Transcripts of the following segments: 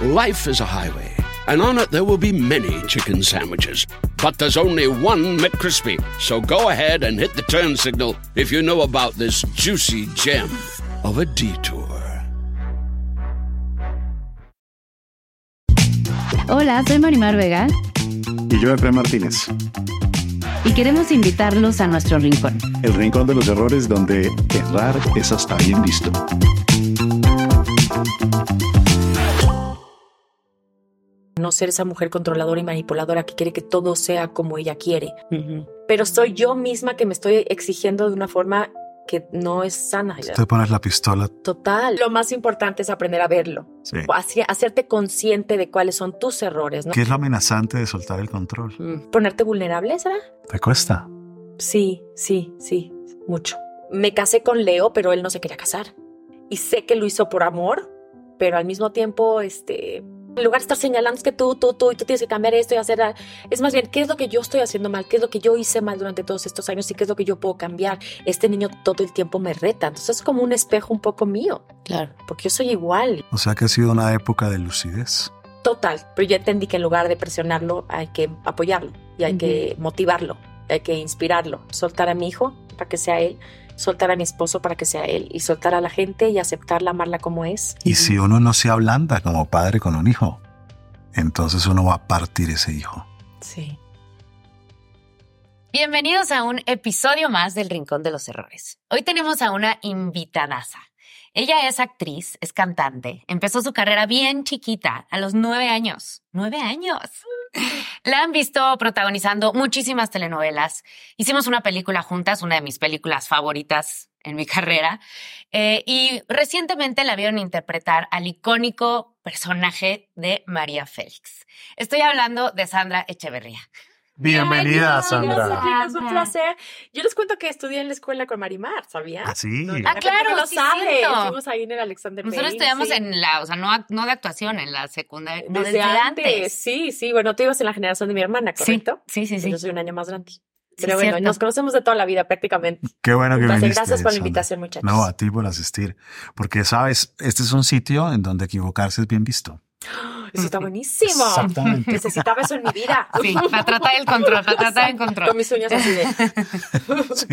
Life is a highway, and on it there will be many chicken sandwiches. But there's only one McCrispy. So go ahead and hit the turn signal if you know about this juicy gem of a detour. Hola, soy Marimar Vega. Y yo, Efraín Martínez. Y queremos invitarlos a nuestro rincón. El rincón de los errores donde errar es hasta bien visto. No ser esa mujer controladora y manipuladora que quiere que todo sea como ella quiere. Pero soy yo misma que me estoy exigiendo de una forma que no es sana. Te pones la pistola. Total. Lo más importante es aprender a verlo. Sí. hacerte consciente de cuáles son tus errores. ¿no? ¿Qué es lo amenazante de soltar el control? Mm. Ponerte vulnerable, ¿será? ¿Te cuesta? Sí, sí, sí, mucho. Me casé con Leo, pero él no se quería casar. Y sé que lo hizo por amor, pero al mismo tiempo, este, en lugar de estar señalando es que tú, tú, tú, y tú tienes que cambiar esto y hacer... Es más bien, ¿qué es lo que yo estoy haciendo mal? ¿Qué es lo que yo hice mal durante todos estos años? ¿Y qué es lo que yo puedo cambiar? Este niño todo el tiempo me reta. Entonces es como un espejo un poco mío. Claro. Porque yo soy igual. O sea que ha sido una época de lucidez. Total. Pero ya entendí que en lugar de presionarlo, hay que apoyarlo. Y hay que motivarlo. Hay que inspirarlo. Soltar a mi hijo para que sea él soltar a mi esposo para que sea él y soltar a la gente y aceptarla, amarla como es. Y si uno no se ablanda como padre con un hijo, entonces uno va a partir ese hijo. Sí. Bienvenidos a un episodio más del Rincón de los Errores. Hoy tenemos a una invitadaza. Ella es actriz, es cantante. Empezó su carrera bien chiquita, a los nueve años. ¡Nueve años! La han visto protagonizando muchísimas telenovelas. Hicimos una película juntas, una de mis películas favoritas en mi carrera. Eh, y recientemente la vieron interpretar al icónico personaje de María Félix. Estoy hablando de Sandra Echeverría. Bienvenida, Ay, Sandra. gracias, Es un placer. Yo les cuento que estudié en la escuela con Marimar, ¿sabía? ¿Ah, sí? Ah, claro, lo sí, sabe. Estuvimos ahí en el Alexander Nosotros Payne, estudiamos sí. en la, o sea, no, no de actuación, en la secundaria, no, desde, desde, antes. antes. Sí, sí. Bueno, tú ibas en la generación de mi hermana, ¿correcto? Sí, sí, sí. Yo soy un año más grande. Sí, Pero bueno, cierto. nos conocemos de toda la vida prácticamente. Qué bueno que Entonces, viniste. gracias por la invitación, muchachos. No, a ti por asistir. Porque, sabes, este es un sitio en donde equivocarse es bien visto. Eso está buenísimo. Exactamente. Necesitaba eso en mi vida. Sí, para tratar el control, para tratar el Con control. mis uñas así de. Sí.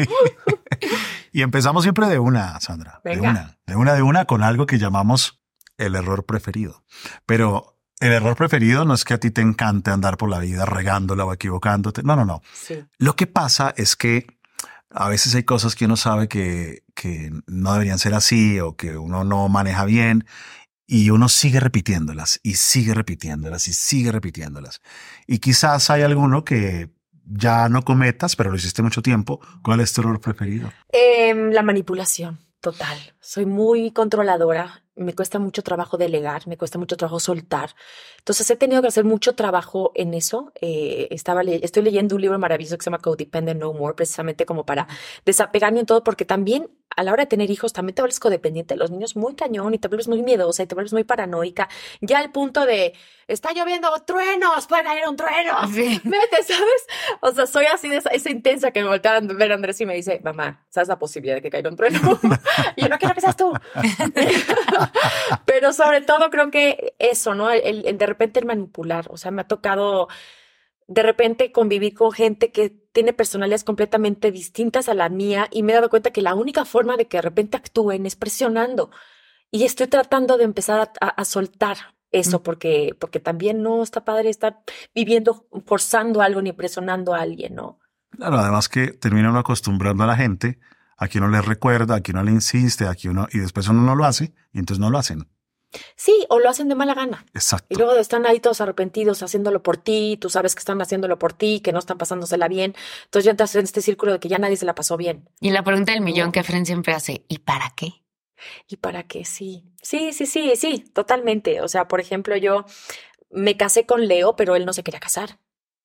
y empezamos siempre de una, Sandra. De una, de una, de una, con algo que llamamos el error preferido. Pero el error preferido no es que a ti te encante andar por la vida regándola o equivocándote. No, no, no. Sí. Lo que pasa es que a veces hay cosas que uno sabe que, que no deberían ser así o que uno no maneja bien y uno sigue repitiéndolas y sigue repitiéndolas y sigue repitiéndolas. Y quizás hay alguno que ya no cometas, pero lo hiciste mucho tiempo. ¿Cuál es tu error preferido? Em, la manipulación, total. Soy muy controladora. Me cuesta mucho trabajo delegar, me cuesta mucho trabajo soltar. Entonces he tenido que hacer mucho trabajo en eso. Eh, estaba estoy leyendo un libro maravilloso que se llama Codependent No More, precisamente como para desapegarme en todo, porque también a la hora de tener hijos también te vuelves codependiente de los niños muy cañón y te vuelves muy miedosa y te vuelves muy paranoica. Ya al punto de, está lloviendo truenos, puede caer un trueno. Sí. Vete, ¿sabes? O sea, soy así de esa, esa intensa que me voltea a ver a Andrés y me dice, mamá, ¿sabes la posibilidad de que caiga un trueno? y yo no quiero que seas tú. Pero sobre todo creo que eso, ¿no? El, el de repente el manipular. O sea, me ha tocado de repente convivir con gente que tiene personalidades completamente distintas a la mía y me he dado cuenta que la única forma de que de repente actúen es presionando. Y estoy tratando de empezar a, a- a soltar eso porque, porque también no está padre estar viviendo, forzando algo ni presionando a alguien, ¿no? Claro, además que termina uno acostumbrando a la gente a que uno le recuerda, a que uno le insiste, a que uno, y después uno no lo hace, y entonces no lo hacen. Sí, o lo hacen de mala gana. Y Exacto. luego están ahí todos arrepentidos haciéndolo por ti, tú sabes que están haciéndolo por ti, que no están pasándosela bien. Entonces ya entras en este círculo de que ya nadie se la pasó bien. Y la pregunta del millón que Fren siempre hace, ¿y para qué? ¿Y para qué? Sí, sí, sí, sí, sí, totalmente. O sea, por ejemplo, yo me casé con Leo, pero él no se quería casar.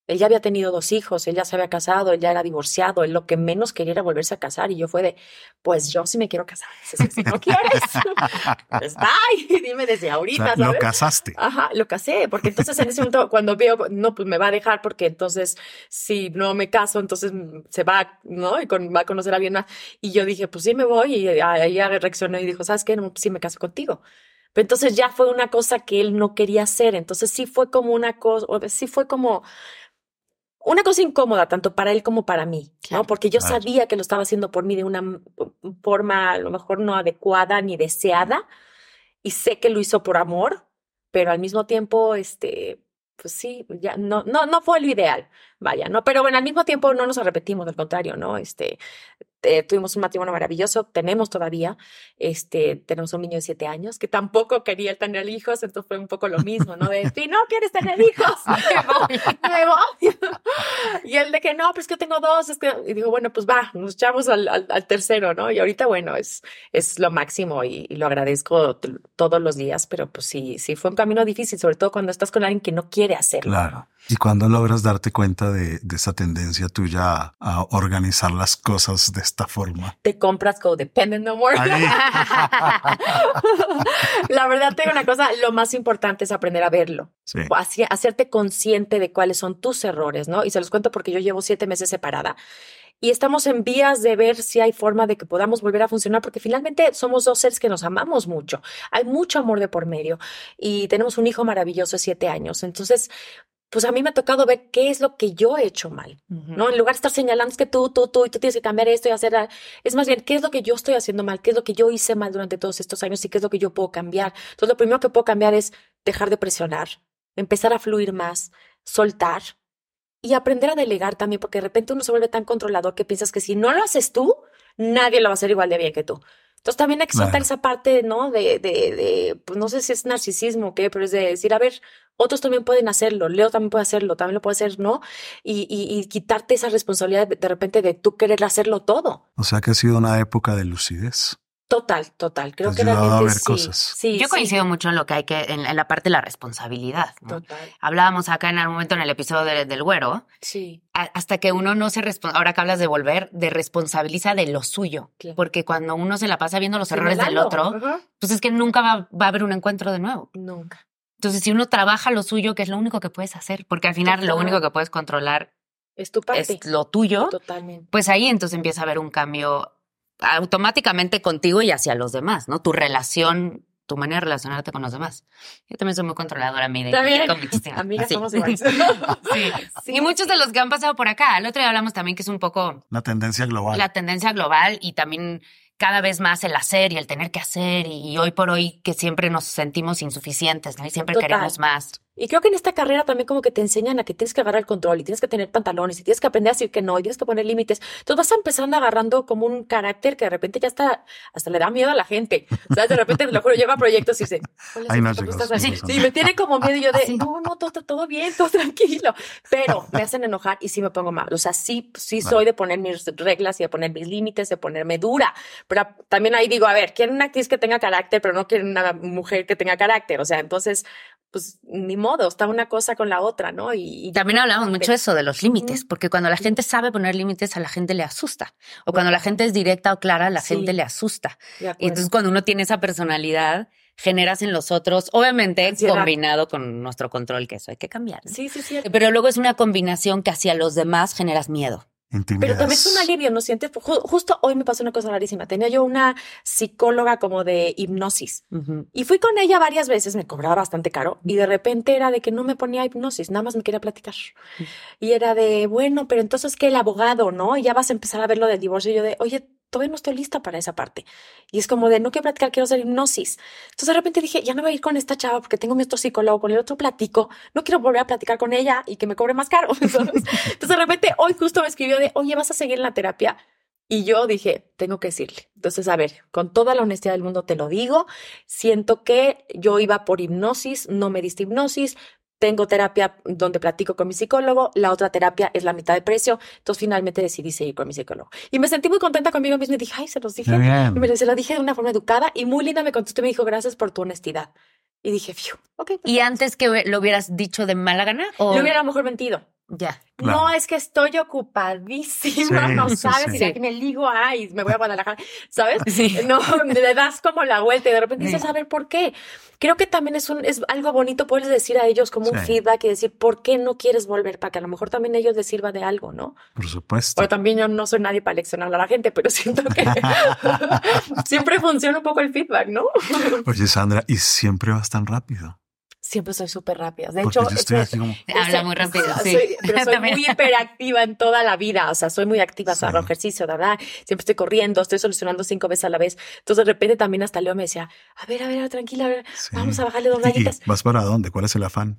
Él ya había tenido dos hijos, él ya se había casado, él ya era divorciado, él lo que menos quería era volverse a casar y yo fue de, pues yo sí me quiero casar. Si no quieres, pues bye, dime desde ahorita. O sea, lo casaste. Ajá, lo casé, porque entonces en ese momento cuando veo, no, pues me va a dejar porque entonces si no me caso, entonces se va, ¿no? Y con, va a conocer a alguien más. Y yo dije, pues sí me voy y ahí reaccionó y dijo, ¿sabes qué? No, sí me caso contigo. Pero entonces ya fue una cosa que él no quería hacer. Entonces sí fue como una cosa, sí fue como una cosa incómoda tanto para él como para mí, ¿no? Porque yo sabía que lo estaba haciendo por mí de una forma a lo mejor no adecuada ni deseada y sé que lo hizo por amor, pero al mismo tiempo, este, pues sí, ya no, no, no fue lo ideal, vaya, ¿no? Pero bueno, al mismo tiempo no nos arrepentimos, al contrario, ¿no? Este, eh, tuvimos un matrimonio maravilloso, tenemos todavía, este, tenemos un niño de siete años que tampoco quería tener hijos, entonces fue un poco lo mismo, ¿no? De, si no quieres tener hijos, me voy, me voy. y él de que no, pues que tengo dos, es que, y digo, bueno, pues va, nos echamos al, al, tercero, ¿no? Y ahorita, bueno, es, es lo máximo y, y, lo agradezco todos los días, pero pues sí, sí fue un camino difícil, sobre todo cuando estás con alguien que no quiere hacerlo. Claro. ¿Y cuando logras darte cuenta de, de esa tendencia tuya a organizar las cosas de esta forma? Te compras codependent no more. La verdad, tengo una cosa, lo más importante es aprender a verlo. Sí. hacerte consciente de cuáles son tus errores, ¿no? Y se los cuento porque yo llevo siete meses separada y estamos en vías de ver si hay forma de que podamos volver a funcionar, porque finalmente somos dos seres que nos amamos mucho. Hay mucho amor de por medio y tenemos un hijo maravilloso de siete años. Entonces, pues a mí me ha tocado ver qué es lo que yo he hecho mal, ¿no? En lugar de estar señalando es que tú, tú, tú, y tú tienes que cambiar esto y hacer, es más bien, ¿qué es lo que yo estoy haciendo mal? ¿Qué es lo que yo hice mal durante todos estos años y qué es lo que yo puedo cambiar? Entonces, lo primero que puedo cambiar es dejar de presionar, empezar a fluir más, soltar y aprender a delegar también, porque de repente uno se vuelve tan controlador que piensas que si no lo haces tú, nadie lo va a hacer igual de bien que tú. Entonces también hay que soltar esa parte, ¿no? De, de, de, pues no sé si es narcisismo o qué, pero es de decir, a ver, otros también pueden hacerlo, Leo también puede hacerlo, también lo puede hacer, ¿no? Y, y, y quitarte esa responsabilidad de, de, repente de tú querer hacerlo todo. O sea que ha sido una época de lucidez. Total, total. Creo que realmente sí, cosas. sí. Yo coincido mucho en lo que hay que, en, en la parte de la responsabilidad. ¿no? Total. Hablábamos acá en algún momento en el episodio de, del güero. Sí. A, hasta que uno no se ahora que hablas de volver, de responsabiliza de lo suyo. Claro. Porque cuando uno se la pasa viendo los errores del otro, -huh. pues es que nunca va, va a haber un encuentro de nuevo. Nunca. Entonces, si uno trabaja lo suyo, que es lo único que puedes hacer, porque al final Total. lo único que puedes controlar Es tu parte. es lo tuyo, Totalmente. pues ahí entonces empieza a haber un cambio automáticamente contigo y hacia los demás, ¿no? Tu relación, tu manera de relacionarte con los demás. Yo también soy muy controladora, mi También. con mi sistema. Amigas, Así. somos iguales. sí. sí. Y muchos de los que han pasado por acá. El otro día hablamos también que es un poco La tendencia global. la tendencia global y también cada vez más el hacer y el tener que hacer y, y hoy por hoy que siempre nos sentimos insuficientes, ¿no? Y siempre Total. queremos más. Y creo que en esta carrera también como que te enseñan a que tienes que agarrar el control y tienes que tener pantalones y tienes que aprender a decir que no y tienes que poner límites. Entonces vas empezando agarrando como un carácter que de repente ya está, hasta le da miedo a la gente. ¿Sabes? De repente, te lo juro, lleva proyectos y dice, Ay, no, ¿cómo chicos, estás? no Sí, me tiene como miedo y yo de, Así. no, no, todo, todo bien, todo tranquilo. Pero me hacen enojar y sí me pongo mal. O sea, sí, sí soy de poner mis reglas y de poner mis límites, de ponerme dura. Pero también ahí digo, a ver, quieren una actriz que tenga carácter, pero no quieren una mujer que tenga carácter. O sea, entonces, pues ni modo, está una cosa con la otra, ¿no? Y, Y también hablamos mucho de eso, de los límites, porque cuando la gente sabe poner límites, a la gente le asusta. O cuando la gente es directa o clara, a la Sí. gente le asusta. Y entonces cuando uno tiene esa personalidad, generas en los otros, obviamente Ansiedad. combinado con nuestro control, que eso hay que cambiar. ¿no? Sí, sí, sí. Pero luego es una combinación que hacia los demás generas miedo. Pero también es un alivio, ¿no sientes? Ju- Justo hoy me pasó una cosa rarísima. Tenía yo una psicóloga como de hipnosis y fui con ella varias veces, me cobraba bastante caro y de repente era de que no me ponía hipnosis, nada más me quería platicar. Y era de, bueno, pero entonces que el abogado, ¿no? Y ya vas a empezar a ver lo del divorcio. Y yo de, oye, todavía no estoy lista para esa parte. Y es como de, no quiero platicar, quiero hacer hipnosis. Entonces de repente dije, ya no voy a ir con esta chava porque tengo mi otro psicólogo, con el otro platico, no quiero volver a platicar con ella y que me cobre más caro. Entonces de repente hoy justo me escribió de, oye, ¿vas a seguir en la terapia? Y yo dije, tengo que decirle. Entonces, a ver, con toda la honestidad del mundo te lo digo, siento que yo iba por hipnosis, no me diste hipnosis, tengo terapia donde platico con mi psicólogo, la otra terapia es la mitad de precio, entonces finalmente decidí seguir con mi psicólogo. Y me sentí muy contenta conmigo misma y dije, ay, se los dije. Y me se lo dije de una forma educada y muy linda me contestó y me dijo, gracias por tu honestidad. Y dije, fiu, ok. ¿Y antes que lo hubieras dicho de mala gana? ¿o? Le hubiera a lo mejor mentido. Ya. Claro. No, es que estoy ocupadísima, Sí, no sabes, sí. y de aquí me ligo, ay, me voy a Guadalajara, ¿sabes? Sí. No, le das como la vuelta y de repente Sí. dices, a ver, ¿por qué? Creo que también es un, es algo bonito poderles decir a ellos como un feedback y decir, ¿por qué no quieres volver? Para que a lo mejor también a ellos les sirva de algo, ¿no? Por supuesto. Pero también yo no soy nadie para leccionar a la gente, pero siento que siempre funciona un poco el feedback, ¿no? Oye, Sandra, y siempre vas tan rápido. Siempre soy súper rápida. De Porque hecho, yo estoy aquí como. Habla muy rápido, sí. Soy, pero soy muy hiperactiva en toda la vida. O sea, soy muy activa, o sea, Sí. hago ejercicio, ¿verdad? Siempre estoy corriendo, estoy solucionando cinco veces a la vez. Entonces, de repente también hasta Leo me decía, a ver, a ver, tranquila, a ver, Sí. vamos a bajarle dos ¿Y- y rayitas. ¿Vas para dónde? ¿Cuál es el afán?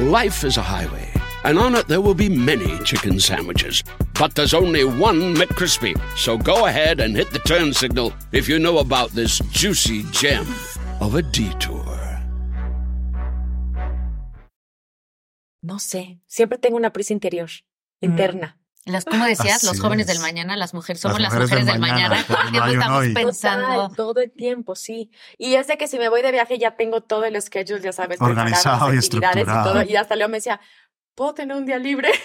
Life is a highway, and on it there will be many chicken sandwiches. But there's only one McCrispy. So go ahead and hit the turn signal if you know about this juicy gem of a detour. No sé, siempre tengo una prisa interior, mm. interna. Las, como decías, Así los jóvenes es. del mañana, las mujeres somos Las las mujeres, mujeres del del mañana. mañana, no un estamos hoy. pensando. Total, todo el tiempo, sí. Y es de que si me voy de viaje ya tengo todo el schedule, ya sabes, Organizado y actividades estructurado. Y, todo, y hasta Leo me decía, ¿puedo tener un día libre?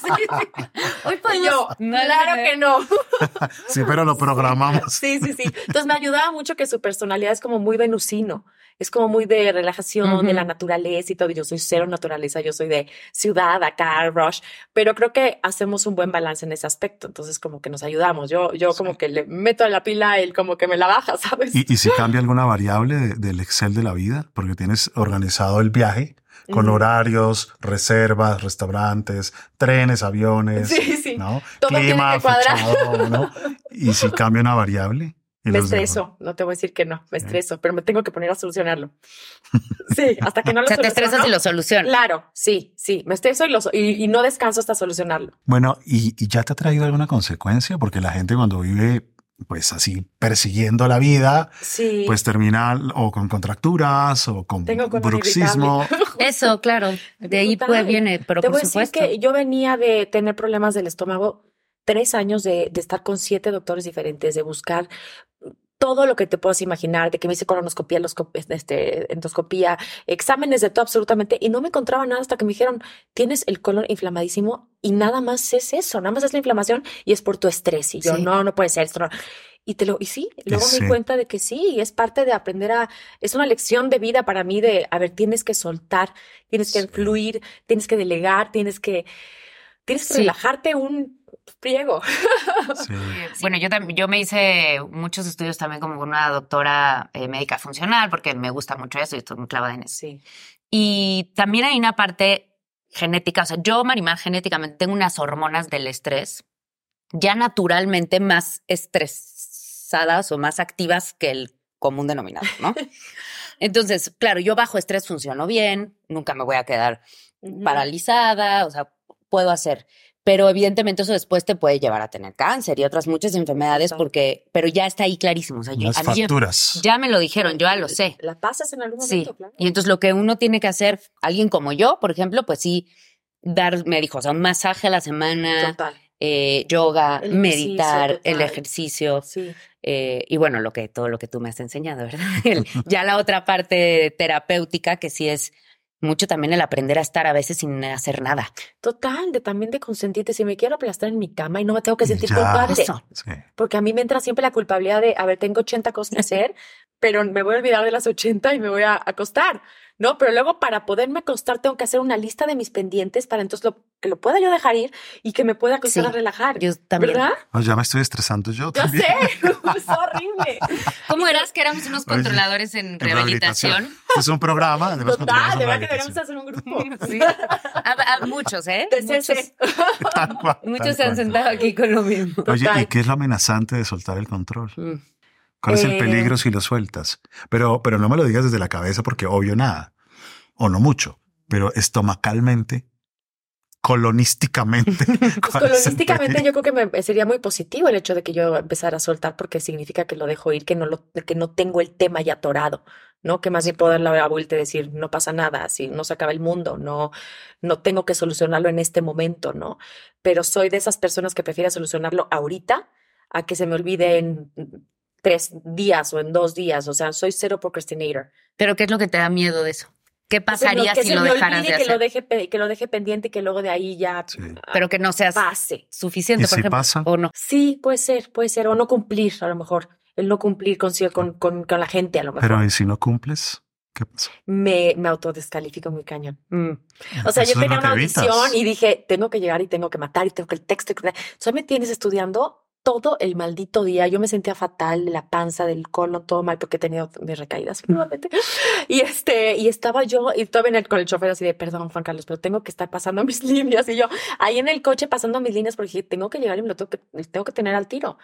Sí, sí. Hoy podemos- yo, claro que no. Sí, pero lo programamos. Sí, sí, sí. Entonces me ayudaba mucho que su personalidad es como muy venusino. Es como muy de relajación, de la naturaleza y todo. Yo soy cero naturaleza, yo soy de ciudad, acá, rush. Pero creo que hacemos un buen balance en ese aspecto. Entonces, como que nos ayudamos. Yo, yo como que le meto la pila, él como que me la baja, ¿sabes? ¿Y, y si cambia alguna variable de- del Excel de la vida? Porque tienes organizado el viaje con horarios, reservas, restaurantes, trenes, aviones, Sí, sí. ¿no? Todo tiene Clima, que cuadrar. fechado, ¿no? Y si cambia una variable. Me estreso, no te voy a decir que no, me estreso, pero me tengo que poner a solucionarlo. Sí, hasta que no lo O sea, te estresas y lo solucionas. Claro, sí, sí, me estreso y, lo y, y no descanso hasta solucionarlo. Bueno, ¿y, y ya te ha traído alguna consecuencia? Porque la gente cuando vive pues así persiguiendo la vida, Sí. pues termina o con contracturas o con Tengo bruxismo. Eso, claro. De ahí pues viene, pero Te por voy a decir supuesto. que yo venía de tener problemas del estómago, tres años de, de estar con siete doctores diferentes, de buscar todo lo que te puedas imaginar, de que me hice colonoscopía, loscop- este, endoscopía, exámenes de todo absolutamente, y no me encontraba nada hasta que me dijeron, tienes el colon inflamadísimo y nada más es eso, nada más es la inflamación y es por tu estrés. Y yo, Sí. no, no puede ser esto. no". Y te lo, y sí, luego me di cuenta de que sí, y es parte de aprender a, es una lección de vida para mí de, a ver, tienes que soltar, tienes que fluir, tienes que delegar, tienes que, tienes que relajarte un friego. Sí. Bueno, yo también, yo me hice muchos estudios también como con una doctora eh, médica funcional, porque me gusta mucho eso y estoy muy clavada en eso. Sí. Y también hay una parte genética, o sea, yo, Marimar, genéticamente tengo unas hormonas del estrés ya naturalmente más estresadas o más activas que el común denominador, ¿no? Entonces, claro, yo bajo estrés funciono bien, nunca me voy a quedar paralizada, o sea, puedo hacer. Pero evidentemente eso después te puede llevar a tener cáncer y otras muchas enfermedades porque, pero ya está ahí clarísimo. O sea, yo- Las ya- facturas. ya me lo dijeron, yo ya lo sé. La pasas en algún Sí. momento, claro. Y entonces lo que uno tiene que hacer, alguien como yo, por ejemplo, pues sí, dar, me dijo, o sea, un masaje a la semana, Total. eh, yoga, El ejercicio, meditar, el ejercicio. Sí. eh, y bueno, lo que, todo lo que tú me has enseñado, ¿verdad? El- ya la otra parte terapéutica, que sí es mucho también el aprender a estar a veces sin hacer nada. Total, de también de consentirte. Si me quiero aplastar en mi cama y no me tengo que sentir ya. culpable. Sí. Porque a mí me entra siempre la culpabilidad de, a ver, tengo 80 cosas que hacer, pero me voy a olvidar de las 80 y me voy a acostar. ¿No? Pero luego para poderme acostar tengo que hacer una lista de mis pendientes para entonces lo, que lo pueda yo dejar ir y que me pueda acostar Sí, a relajar. yo también. ¿Verdad? Oh, ya me estoy estresando yo Yo también. sé, es horrible. ¿Cómo eras que éramos unos Oye, controladores en En rehabilitación? Este es un programa. además Total, de en verdad que deberíamos rehabilitación. hacer un grupo. Sí. A, a muchos, ¿eh? De Muchos, cual, muchos se han sentado aquí con lo mismo. Oye, Total. ¿y qué es lo amenazante de soltar el control? Mm. ¿Cuál es el Eh, peligro si lo sueltas? Pero, pero no me lo digas desde la cabeza porque obvio nada. O no mucho. Pero estomacalmente, colonísticamente. Pues ¿cuál es el colonísticamente yo creo que me, sería muy positivo el hecho de que yo empezara a soltar porque significa que lo dejo ir, que no lo, que no tengo el tema ya atorado, ¿no? Que más bien puedo dar la vuelta y decir, no pasa nada, así no se acaba el mundo, no, no tengo que solucionarlo en este momento, ¿no? Pero soy de esas personas que prefieren solucionarlo ahorita a que se me olvide en tres días o en dos días. O sea, soy cero procrastinator. ¿Pero qué es lo que te da miedo de eso? ¿Qué me- pasaría que si lo dejaras de que lo hacer? deje, pe- que lo deje pendiente y que luego de ahí ya Sí. ah, Pero que no seas pase. suficiente, ¿Y por si ejemplo. pasa? O no. Sí, puede ser, puede ser, o no cumplir a lo mejor, el no cumplir con, con, con, con la gente a lo mejor. Pero ¿y si no cumples? ¿Qué pasa? me, me autodescalifico muy cañón. Mm. O sea, Eso yo tenía lo una evitas. audición y dije, tengo que llegar y tengo que matar y tengo que el texto. y que- Entonces me tienes estudiando todo el maldito día. Yo me sentía fatal de la panza, del colon, todo mal porque he tenido mis recaídas nuevamente. Y este, y estaba yo, y todavía en el- con el chofer así de, perdón, Juan Carlos, pero tengo que estar pasando mis líneas. Y yo ahí en el coche pasando mis líneas porque dije, tengo que llegar y me lo tengo que, tengo que tener al tiro.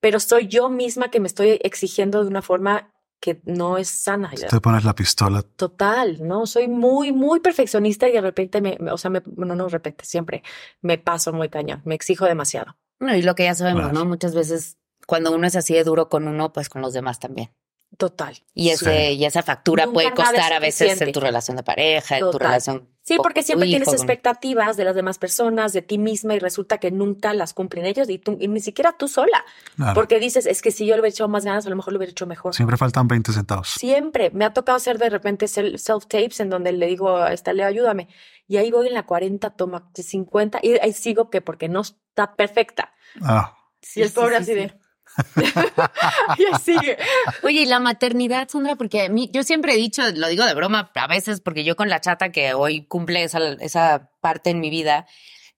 Pero soy yo misma que me estoy exigiendo de una forma que no es sana. Te pones la pistola. Total, ¿no? Soy muy, muy perfeccionista y de repente me, me- o sea, me, no, no de repente, siempre me paso muy cañón, me exijo demasiado. No, y lo que ya sabemos, Claro. ¿no? Muchas veces cuando uno es así de duro con uno, pues con los demás también. Total. Y, ese, y esa factura Nunca puede costar a veces en tu relación de pareja, en tu relación. Sí, porque tu siempre tienes hijo, expectativas de las demás personas, de ti misma y resulta que nunca las cumplen ellos y, tú, y ni siquiera tú sola. Claro. Porque dices, es que si yo le hubiera hecho más ganas, a lo mejor lo hubiera hecho mejor. Siempre faltan 20 centavos. Siempre. Me ha tocado hacer de repente sel- self-tapes en donde le digo a esta Leo, ayúdame. Y ahí voy en la 40, toma 50 y ahí sigo que porque no está perfecta. Ah, Y el Sí, pobre sí, así sí, de... y sigue. Oye, y la maternidad, Sandra, porque a mí, yo siempre he dicho, lo digo de broma a veces, porque yo con la chata que hoy cumple esa, esa parte en mi vida,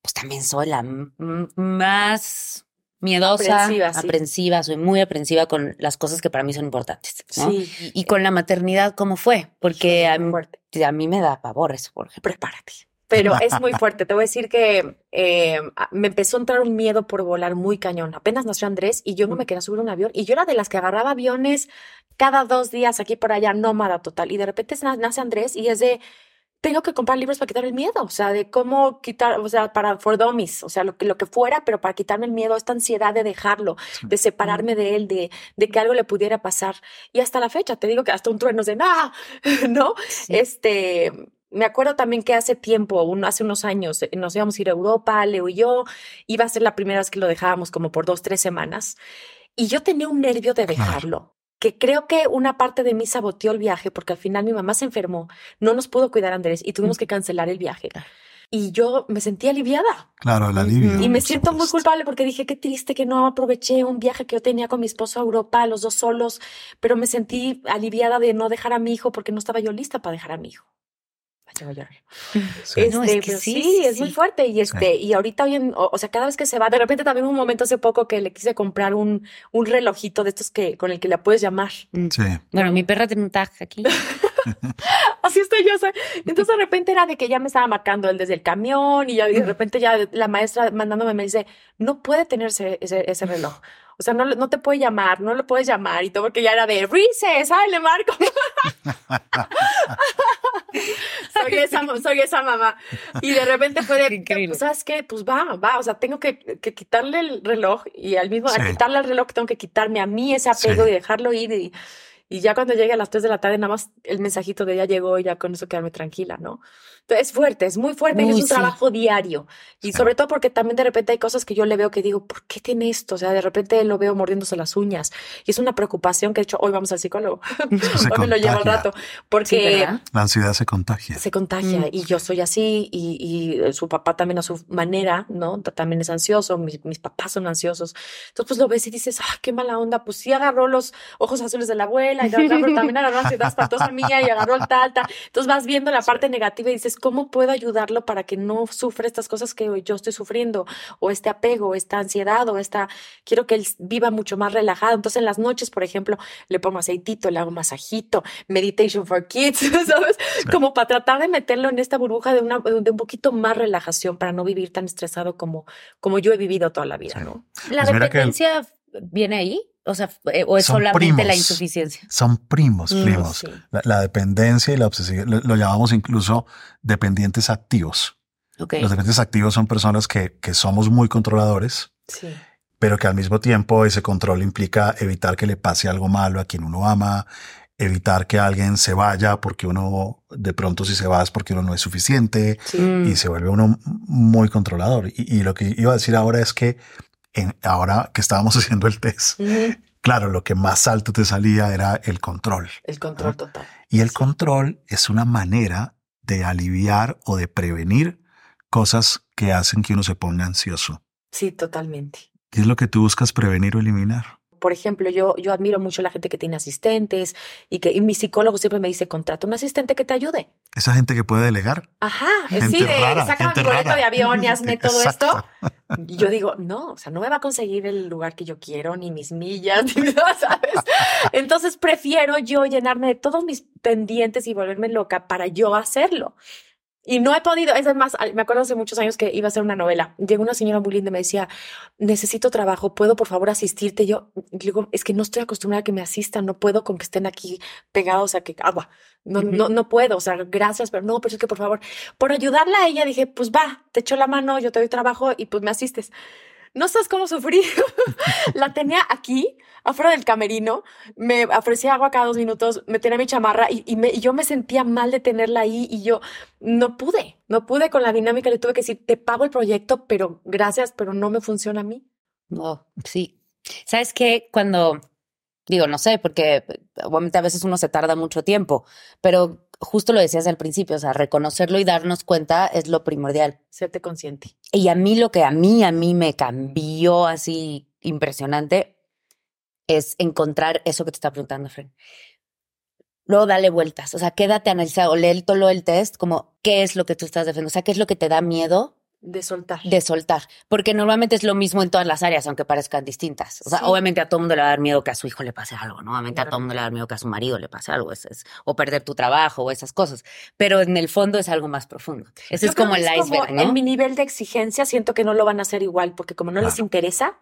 pues también soy la más miedosa, Aprensiva, soy muy aprensiva con las cosas que para mí son importantes. ¿no? Sí. Y, con la maternidad, ¿cómo fue? Porque a, mí- fuerte. a mí me da pavor eso, por ejemplo. Prepárate. Pero es muy fuerte. Te voy a decir que eh, me empezó a entrar un miedo por volar muy cañón. Apenas nació Andrés y yo no me quería subir a un avión. Y yo era de las que agarraba aviones cada dos días aquí por allá, nómada total. Y de repente na- nace Andrés y es de, tengo que comprar libros para quitar el miedo. O sea, de cómo quitar, o sea, para for dummies, o sea, lo que, lo que fuera, pero para quitarme el miedo, esta ansiedad de dejarlo, de separarme de él, de, de que algo le pudiera pasar. Y hasta la fecha, te digo que hasta un trueno de, ¡ah! ¿no? Este, me acuerdo también que hace tiempo, un- hace unos años, eh, nos íbamos a ir a Europa, Leo y yo, iba a ser la primera vez que lo dejábamos como por dos, tres semanas, y yo tenía un nervio de dejarlo. Que creo que una parte de mí saboteó el viaje porque al final mi mamá se enfermó, no nos pudo cuidar Andrés y tuvimos que cancelar el viaje. Y yo me sentí aliviada. claro, el alivio. Y me siento muy culpable porque dije, qué triste que no aproveché un viaje que yo tenía con mi esposo a Europa, los dos solos, pero me sentí aliviada de no dejar a mi hijo porque no estaba yo lista para dejar a mi hijo. Ay, a llorar. Sí. Este, No, es que sí, sí, sí, es muy fuerte. Y este, y ahorita hoy en- o, o sea, cada vez que se va, de repente también un momento hace poco que le quise comprar un, un relojito de estos que, con el que la puedes llamar. Sí. Bueno, mi perra tiene un tag aquí. Así estoy yo. soy- Entonces de repente era de que ya me estaba marcando él desde el camión y ya de repente ya la maestra mandándome me dice, no puede tenerse ese, ese reloj. O sea, no, no te puede llamar, no lo puedes llamar y todo porque ya era de Reese, ¿sabes? Le marco. soy, esa, soy esa mamá. Y de repente fue de, Increíble. pues, ¿sabes qué? Pues va, va. O sea, tengo que, que quitarle el reloj y al mismo, Sí. al quitarle el reloj tengo que quitarme a mí ese apego Sí. y dejarlo ir y, y ya cuando llegue a las 3 de la tarde, nada más el mensajito de ya llegó y ya con eso quedarme tranquila, ¿no? Es fuerte, es muy fuerte y Uy, es un sí. trabajo diario. Y Sí. sobre todo porque también de repente hay cosas que yo le veo que digo, ¿por qué tiene esto? O sea, de repente lo veo mordiéndose las uñas. Y es una preocupación que de hecho hoy vamos al psicólogo. Hoy me lo llevo al rato. Sí, Porque ¿verdad? La ansiedad se contagia. se contagia Mm. y yo soy así y, y, eh, su papá también a su manera, ¿no? También es ansioso, mis, mis papás son ansiosos. Entonces pues lo ves y dices, ah, qué mala onda, pues sí agarró los ojos azules de la abuela y pero también agarró ansiedad espantosa mía y agarró el tal, tal. Entonces vas viendo la parte negativa y dices, ¿cómo puedo ayudarlo para que no sufra estas cosas que yo estoy sufriendo? O este apego, esta ansiedad, o esta, quiero que él viva mucho más relajado. Entonces en las noches, por ejemplo, le pongo aceitito, le hago masajito, meditation for kids, ¿sabes? Como para tratar de meterlo en esta burbuja de, una, de un poquito más relajación para no vivir tan estresado como, como yo he vivido toda la vida, ¿no? ¿La Pues dependencia viene ahí? O sea, eh, o es Son solamente la primos. insuficiencia. Son primos, Mm, primos. sí. La, la dependencia y la obsesión, lo, lo llamamos incluso dependientes activos. Los dependientes activos son personas que, que somos muy controladores, Sí. pero que al mismo tiempo ese control implica evitar que le pase algo malo a quien uno ama, evitar que alguien se vaya porque uno de pronto si se va es porque uno no es suficiente Sí. Y se vuelve uno muy controlador. Y, y lo que iba a decir ahora es que en, ahora que estábamos haciendo el test, claro, lo que más alto te salía era el control. El control total. Y el control es una manera de aliviar o de prevenir cosas que hacen que uno se ponga ansioso. Sí, totalmente. ¿Qué es lo que tú buscas prevenir o eliminar? Por ejemplo, yo, yo admiro mucho a la gente que tiene asistentes y que y mi psicólogo siempre me dice, contrata un asistente que te ayude. Esa gente que puede delegar. Ajá, Gente sí, de rara, mi boleto de avión y hazme todo Exacto. esto. Y yo digo, no, o sea, no me va a conseguir el lugar que yo quiero, ni mis millas, ni nada, ¿sabes? Entonces prefiero yo llenarme de todos mis pendientes y volverme loca para yo hacerlo. Y no he podido, es más, me acuerdo hace muchos años que iba a hacer una novela. Llegó una señora muy linda y me decía, necesito trabajo, ¿puedo por favor asistirte? Y Yo digo, es que no estoy acostumbrada a que me asistan, no puedo con que estén aquí pegados a que agua. No, no, no puedo, o sea, gracias, pero no, pero es que por favor, por ayudarla a ella dije, pues va, te echo la mano, yo te doy trabajo y pues me asistes. No sabes cómo sufrí. la tenía aquí, afuera del camerino, me ofrecía agua cada dos minutos, me tenía mi chamarra y, y yo me sentía mal de tenerla ahí y yo no pude, no pude con la dinámica, le tuve que decir, te pago el proyecto, pero gracias, pero no me funciona a mí. No, sí. ¿Sabes qué? Cuando, digo, no sé, porque obviamente a veces uno se tarda mucho tiempo, pero justo lo decías al principio, o sea, reconocerlo y darnos cuenta es lo primordial. Serte consciente. Y a mí lo que a mí, a mí me cambió así impresionante es encontrar eso que te está preguntando, Fren. Luego dale vueltas, o sea, quédate a analizar o lee todo el test como qué es lo que tú estás defendiendo, o sea, qué es lo que te da miedo De soltar. de soltar, porque normalmente es lo mismo en todas las áreas, aunque parezcan distintas. O sea, Sí. obviamente a todo mundo le va a dar miedo que a su hijo le pase algo, ¿no? Obviamente a todo mundo le va a dar miedo que a su marido le pase algo, es- es- o perder tu trabajo o esas cosas, pero en el fondo es algo más profundo. Ese Yo es como el es iceberg, como ¿no? En mi nivel de exigencia siento que no lo van a hacer igual, porque como no les interesa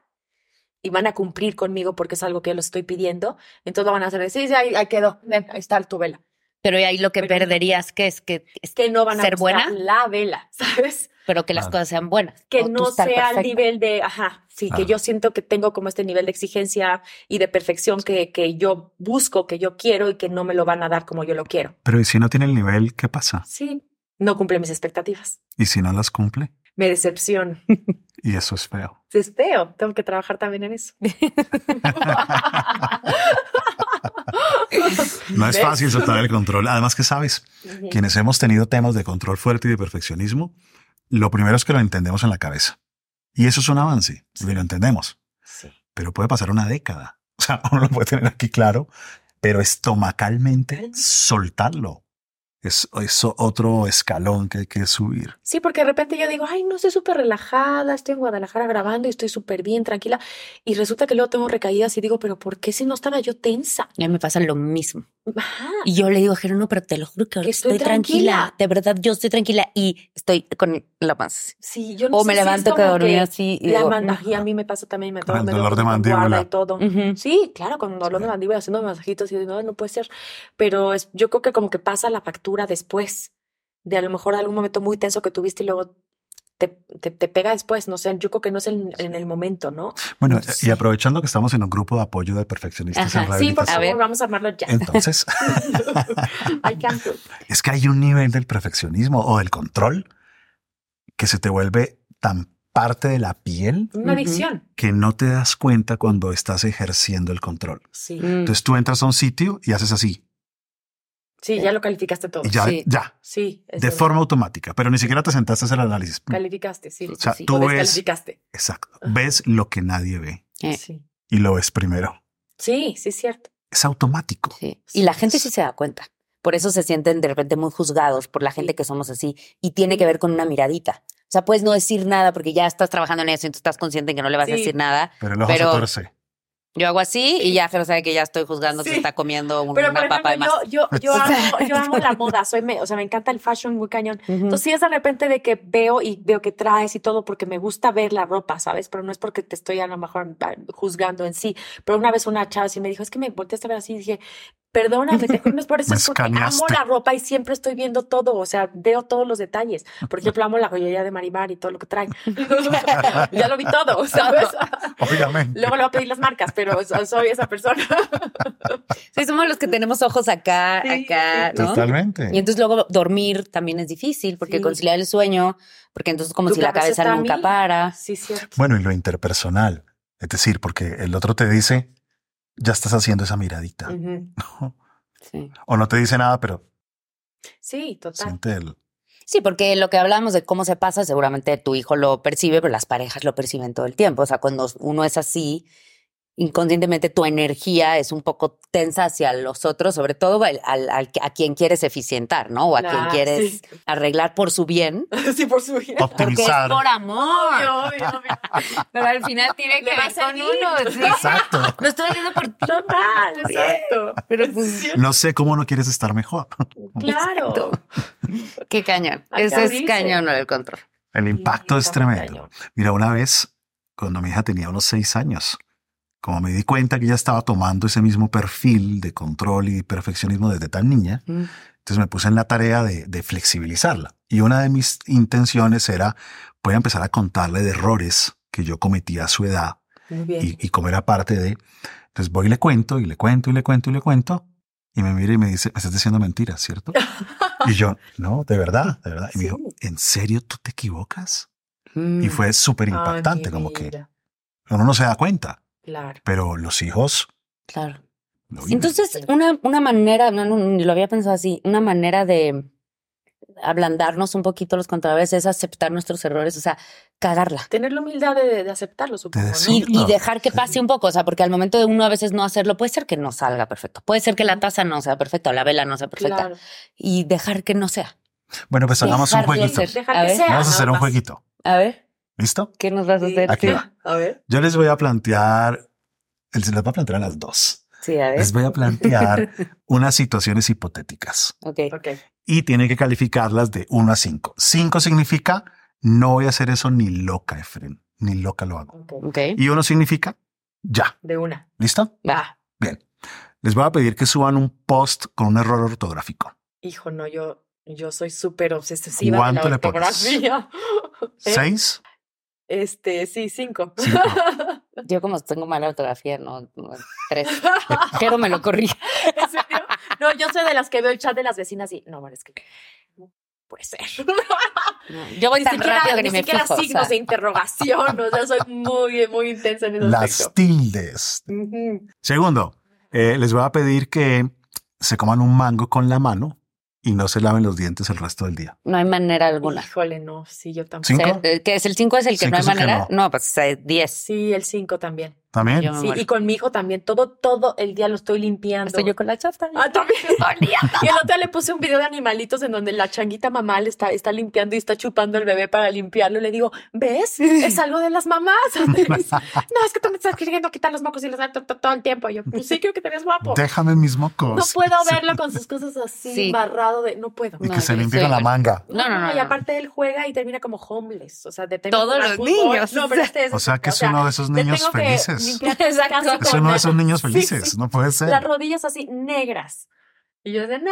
y van a cumplir conmigo porque es algo que yo les estoy pidiendo, entonces lo van a hacer. Sí, sí, ahí, ahí quedó. Ven, ahí está tu vela. Pero ahí lo que Pero- perderías que es que, es Que no van a ser buena, la vela, ¿sabes? Pero que las Claro. cosas sean buenas. Que no estar sea al perfecta. nivel de, ajá, sí, que Claro. yo siento que tengo como este nivel de exigencia y de perfección que, que yo busco, que yo quiero y que no me lo van a dar como yo lo quiero. Pero ¿y si no tiene el nivel, qué pasa? Sí, no cumple mis expectativas. ¿Y si no las cumple? Me decepción. Y eso es feo. Es feo. Tengo que trabajar también en eso. No es fácil soltar el control. Además que sabes, quienes hemos tenido temas de control fuerte y de perfeccionismo, lo primero es que lo entendemos en la cabeza. Y eso es un avance, lo entendemos. Sí. Pero puede pasar una década. O sea, uno lo puede tener aquí claro, pero estomacalmente soltarlo. Es, es otro escalón que hay que subir. Sí, porque de repente yo digo, ay, no, estoy súper relajada, estoy en Guadalajara grabando y estoy súper bien, tranquila. Y resulta que luego tengo recaídas y digo, pero ¿por qué si no estaba yo tensa? A mí me pasa lo mismo. Ajá. Y yo le digo a Jero, no, pero te lo juro que ahora Que estoy estoy, tranquila. tranquila. De verdad, yo estoy tranquila y estoy con la paz. Sí, yo no O sé me si es levanto que como dormí así y la digo, a mí me pasa también, me Con el me dolor duele de mandíbula. y todo. Ujú. Sí, claro, con dolor de mandíbula haciendo masajitos y no, no puede ser. Pero es, yo creo que como que pasa la factura después de a lo mejor algún momento muy tenso que tuviste y luego te, te, te pega después. No sé, yo creo que no es en, en el momento, ¿no? Bueno, Sí. y aprovechando que estamos en un grupo de apoyo de perfeccionistas Ajá. en Sí, por favor, ver. vamos a armarlo ya. entonces I can't do it. es que hay un nivel del perfeccionismo o del control que se te vuelve tan parte de la piel Una adicción. que no te das cuenta cuando estás ejerciendo el control. Sí. Mm. Entonces tú entras a un sitio y haces así Sí, ya lo calificaste todo. y ya, Sí. ya, Sí. de verdad. forma automática, pero ni siquiera te sentaste a hacer el análisis. Calificaste, sí. O sea, sí, tú o ves- descalificaste. Exacto. Ves lo que nadie ve Eh. Sí. y lo ves primero. Sí, sí, es cierto. es automático. Sí. Y la gente sí se da cuenta. Por eso se sienten de repente muy juzgados por la gente que somos así. Y tiene que ver con una miradita. O sea, puedes no decir nada porque ya estás trabajando en eso y tú estás consciente en que no le vas a decir nada. Pero el ojo Pero- se torce. Yo hago así y ya Jero sabe que ya estoy juzgando que Sí. está comiendo una Pero por papa de más. ejemplo, yo, yo, yo, amo, yo amo la moda, soy me, o sea, me encanta el fashion muy cañón. Ujú. Entonces, sí es de repente de que veo y veo que traes y todo porque me gusta ver la ropa, ¿sabes? Pero no es porque te estoy a lo mejor ah, juzgando en sí. Pero una vez una chava sí me dijo, es que me volteaste a ver así y dije, perdóname, te juro, no es por eso, es porque amo la ropa y siempre estoy viendo todo, o sea, veo todos los detalles. Por ejemplo, amo la joyería de Marimar y todo lo que traen. ya lo vi todo, ¿sabes? Obviamente. Luego le voy a pedir las marcas, pero so- soy esa persona. Sí, somos los que tenemos ojos acá, Sí, acá, sí. ¿no? Totalmente. Y entonces luego dormir también es difícil porque Sí. conciliar el sueño, porque entonces como Tu si la cabeza nunca para. Sí, cierto. Bueno, y lo interpersonal. Es decir, porque el otro te dice, ya estás haciendo esa miradita. Sí. O no te dice nada, pero Sí, total. siente el... Sí, porque lo que hablamos de cómo se pasa, seguramente tu hijo lo percibe, pero las parejas lo perciben todo el tiempo. O sea, cuando uno es así, inconscientemente tu energía es un poco tensa hacia los otros, sobre todo al, al- a quien quieres eficientar, ¿no? O a quien Claro, quieres sí. arreglar por su bien. sí, por su bien. Porque es Optimizar. por amor. Obvio, obvio, obvio. Pero al final tiene que ver con uno. ¿sí? Exacto. Lo estoy haciendo por. Total, exacto. Pero pues, No sé cómo no quieres estar mejor. Claro. qué cañón. Hay que Ese es cañón el control. El impacto es tremendo. cañón. Mira, una vez, cuando mi hija tenía unos seis años, como me di cuenta que ella estaba tomando ese mismo perfil de control y perfeccionismo desde tan niña, Mm. entonces me puse en la tarea de, de flexibilizarla. Y una de mis intenciones era, voy a empezar a contarle de errores que yo cometía a su edad y, y como era parte de... Entonces voy y le cuento y le cuento y le cuento y le cuento. Y me mira y me dice, me estás diciendo mentiras, ¿cierto? y yo, no, de verdad, de verdad. Y me dijo, ¿en serio tú te equivocas? Y Mm. fue súper Ay, impactante, mi como que uno no se da cuenta, Claro. pero los hijos... Claro. Entonces, una, una manera, no, no, ni lo había pensado así, una manera de ablandarnos un poquito los contraves es aceptar nuestros errores, o sea, cagarla. Tener la humildad de, de aceptarlo, supongo. ¿no? decir. Y, y dejar que sí. pase un poco, o sea, porque al momento de uno a veces no hacerlo, puede ser que no salga perfecto, puede ser que la taza no sea perfecta o la vela no sea perfecta, Claro. y dejar que no sea. Bueno, pues hagamos un Dejar de jueguito. Vamos a hacer un jueguito. A ver, ¿Listo? ¿qué nos vas a hacer? Aquí. Sí, A ver. Yo les voy a plantear, se les voy a plantear a las dos. Sí, a ver. Les voy a plantear unas situaciones hipotéticas Ok. Ok. y tienen que calificarlas de 1 a 5. 5 significa no voy a hacer eso ni loca, Efren, ni loca lo hago. ok. Ok. Y uno significa ya. De una. ¿Listo? Va. Bien. Les voy a pedir que suban un post con un error ortográfico. Hijo, no, yo, yo soy súper obsesiva de la ¿Cuánto le pones? ortografía. ¿Eh? ¿Seis? Este, sí, cinco. Cinco. Yo como tengo mala ortografía, no, no, tres. Jero me lo corrí. ¿En serio? No, yo soy de las que veo el chat de las vecinas y no, bueno, es que no puede ser. Yo voy ni tan siquiera, rápido que ni ni me siquiera fijo. o signos sea. de interrogación. O sea, soy muy, muy intensa en ese Las aspecto. tildes. Segundo, eh, les voy a pedir que se coman un mango con la mano y no se laven los dientes el resto del día. No hay manera alguna. Híjole, no, sí, yo tampoco. ¿Cinco? Se- ¿Qué es el 5? ¿Es el que Cinco no hay que manera? no. No, pues eh, 10. Sí, el cinco también. ¿También? Yo- Sí, y con mi hijo también. Todo, todo el día lo estoy limpiando. Estoy yo con la chata. Ah, también. y el otro día le puse un video de animalitos en donde la changuita mamá le está, está limpiando y está chupando el bebé para limpiarlo. Y le digo, ¿ves? Es algo de las mamás. Dice, no, es que tú me estás queriendo quitar los mocos y los to- to- todo el tiempo. Y yo, pues sí, creo que te ves guapo. Déjame mis mocos. No puedo verlo con sus cosas así, Sí. embarrado de. No puedo. Y No, que se limpie con la manga. No, no, no, Y aparte él juega y termina como homeless. O sea, de Todos los fútbol. niños, No, o pero sea. este es. O sea, que es o sea, uno de esos niños que felices. limpiar Exacto. casi Es con uno de la- esos niños felices. sí. No puede ser. Las rodillas así negras. Y yo de, no.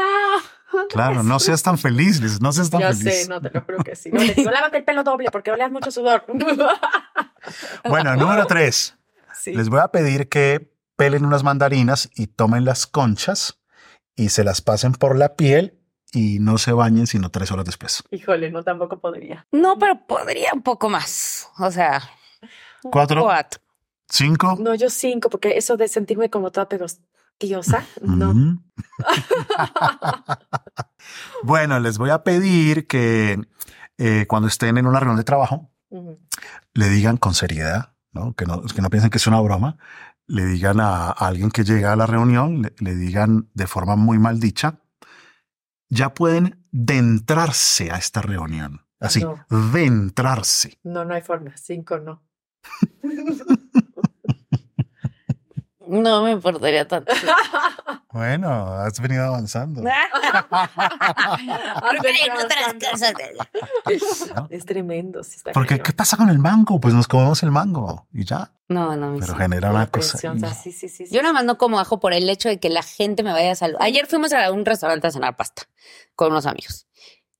Claro, no seas tan feliz, Liz, no seas tan Ya feliz. sé, no te lo juro que sí. No, le digo, lávate el pelo doble porque oleas mucho sudor. Bueno, número tres. Sí. Les voy a pedir que pelen unas mandarinas y tomen las conchas y se las pasen por la piel y no se bañen sino tres horas después. Híjole, no, tampoco podría. No, pero podría un poco más. O sea, Cuatro, cuatro. Cinco. No, yo cinco, porque eso de sentirme como toda pegostiosa, no. Bueno, les voy a pedir que eh, cuando estén en una reunión de trabajo le digan con seriedad, ¿no? Que, no, que no piensen que es una broma. le digan a alguien que llega a la reunión, le, le digan de forma muy mal dicha, ya pueden dentrarse a esta reunión. Así, No. dentrarse. No, no hay forma. Cinco no. No me importaría tanto. Bueno, has venido avanzando. Es tremendo. está Porque. ¿qué pasa con el mango? Pues nos comemos el mango y ya. No, no, Pero sí. genera una cosa. tensión, o sea, sí, sí, sí, sí. Yo nada más no como ajo por el hecho de que la gente me vaya a saludar. Ayer fuimos a un restaurante a cenar pasta con unos amigos.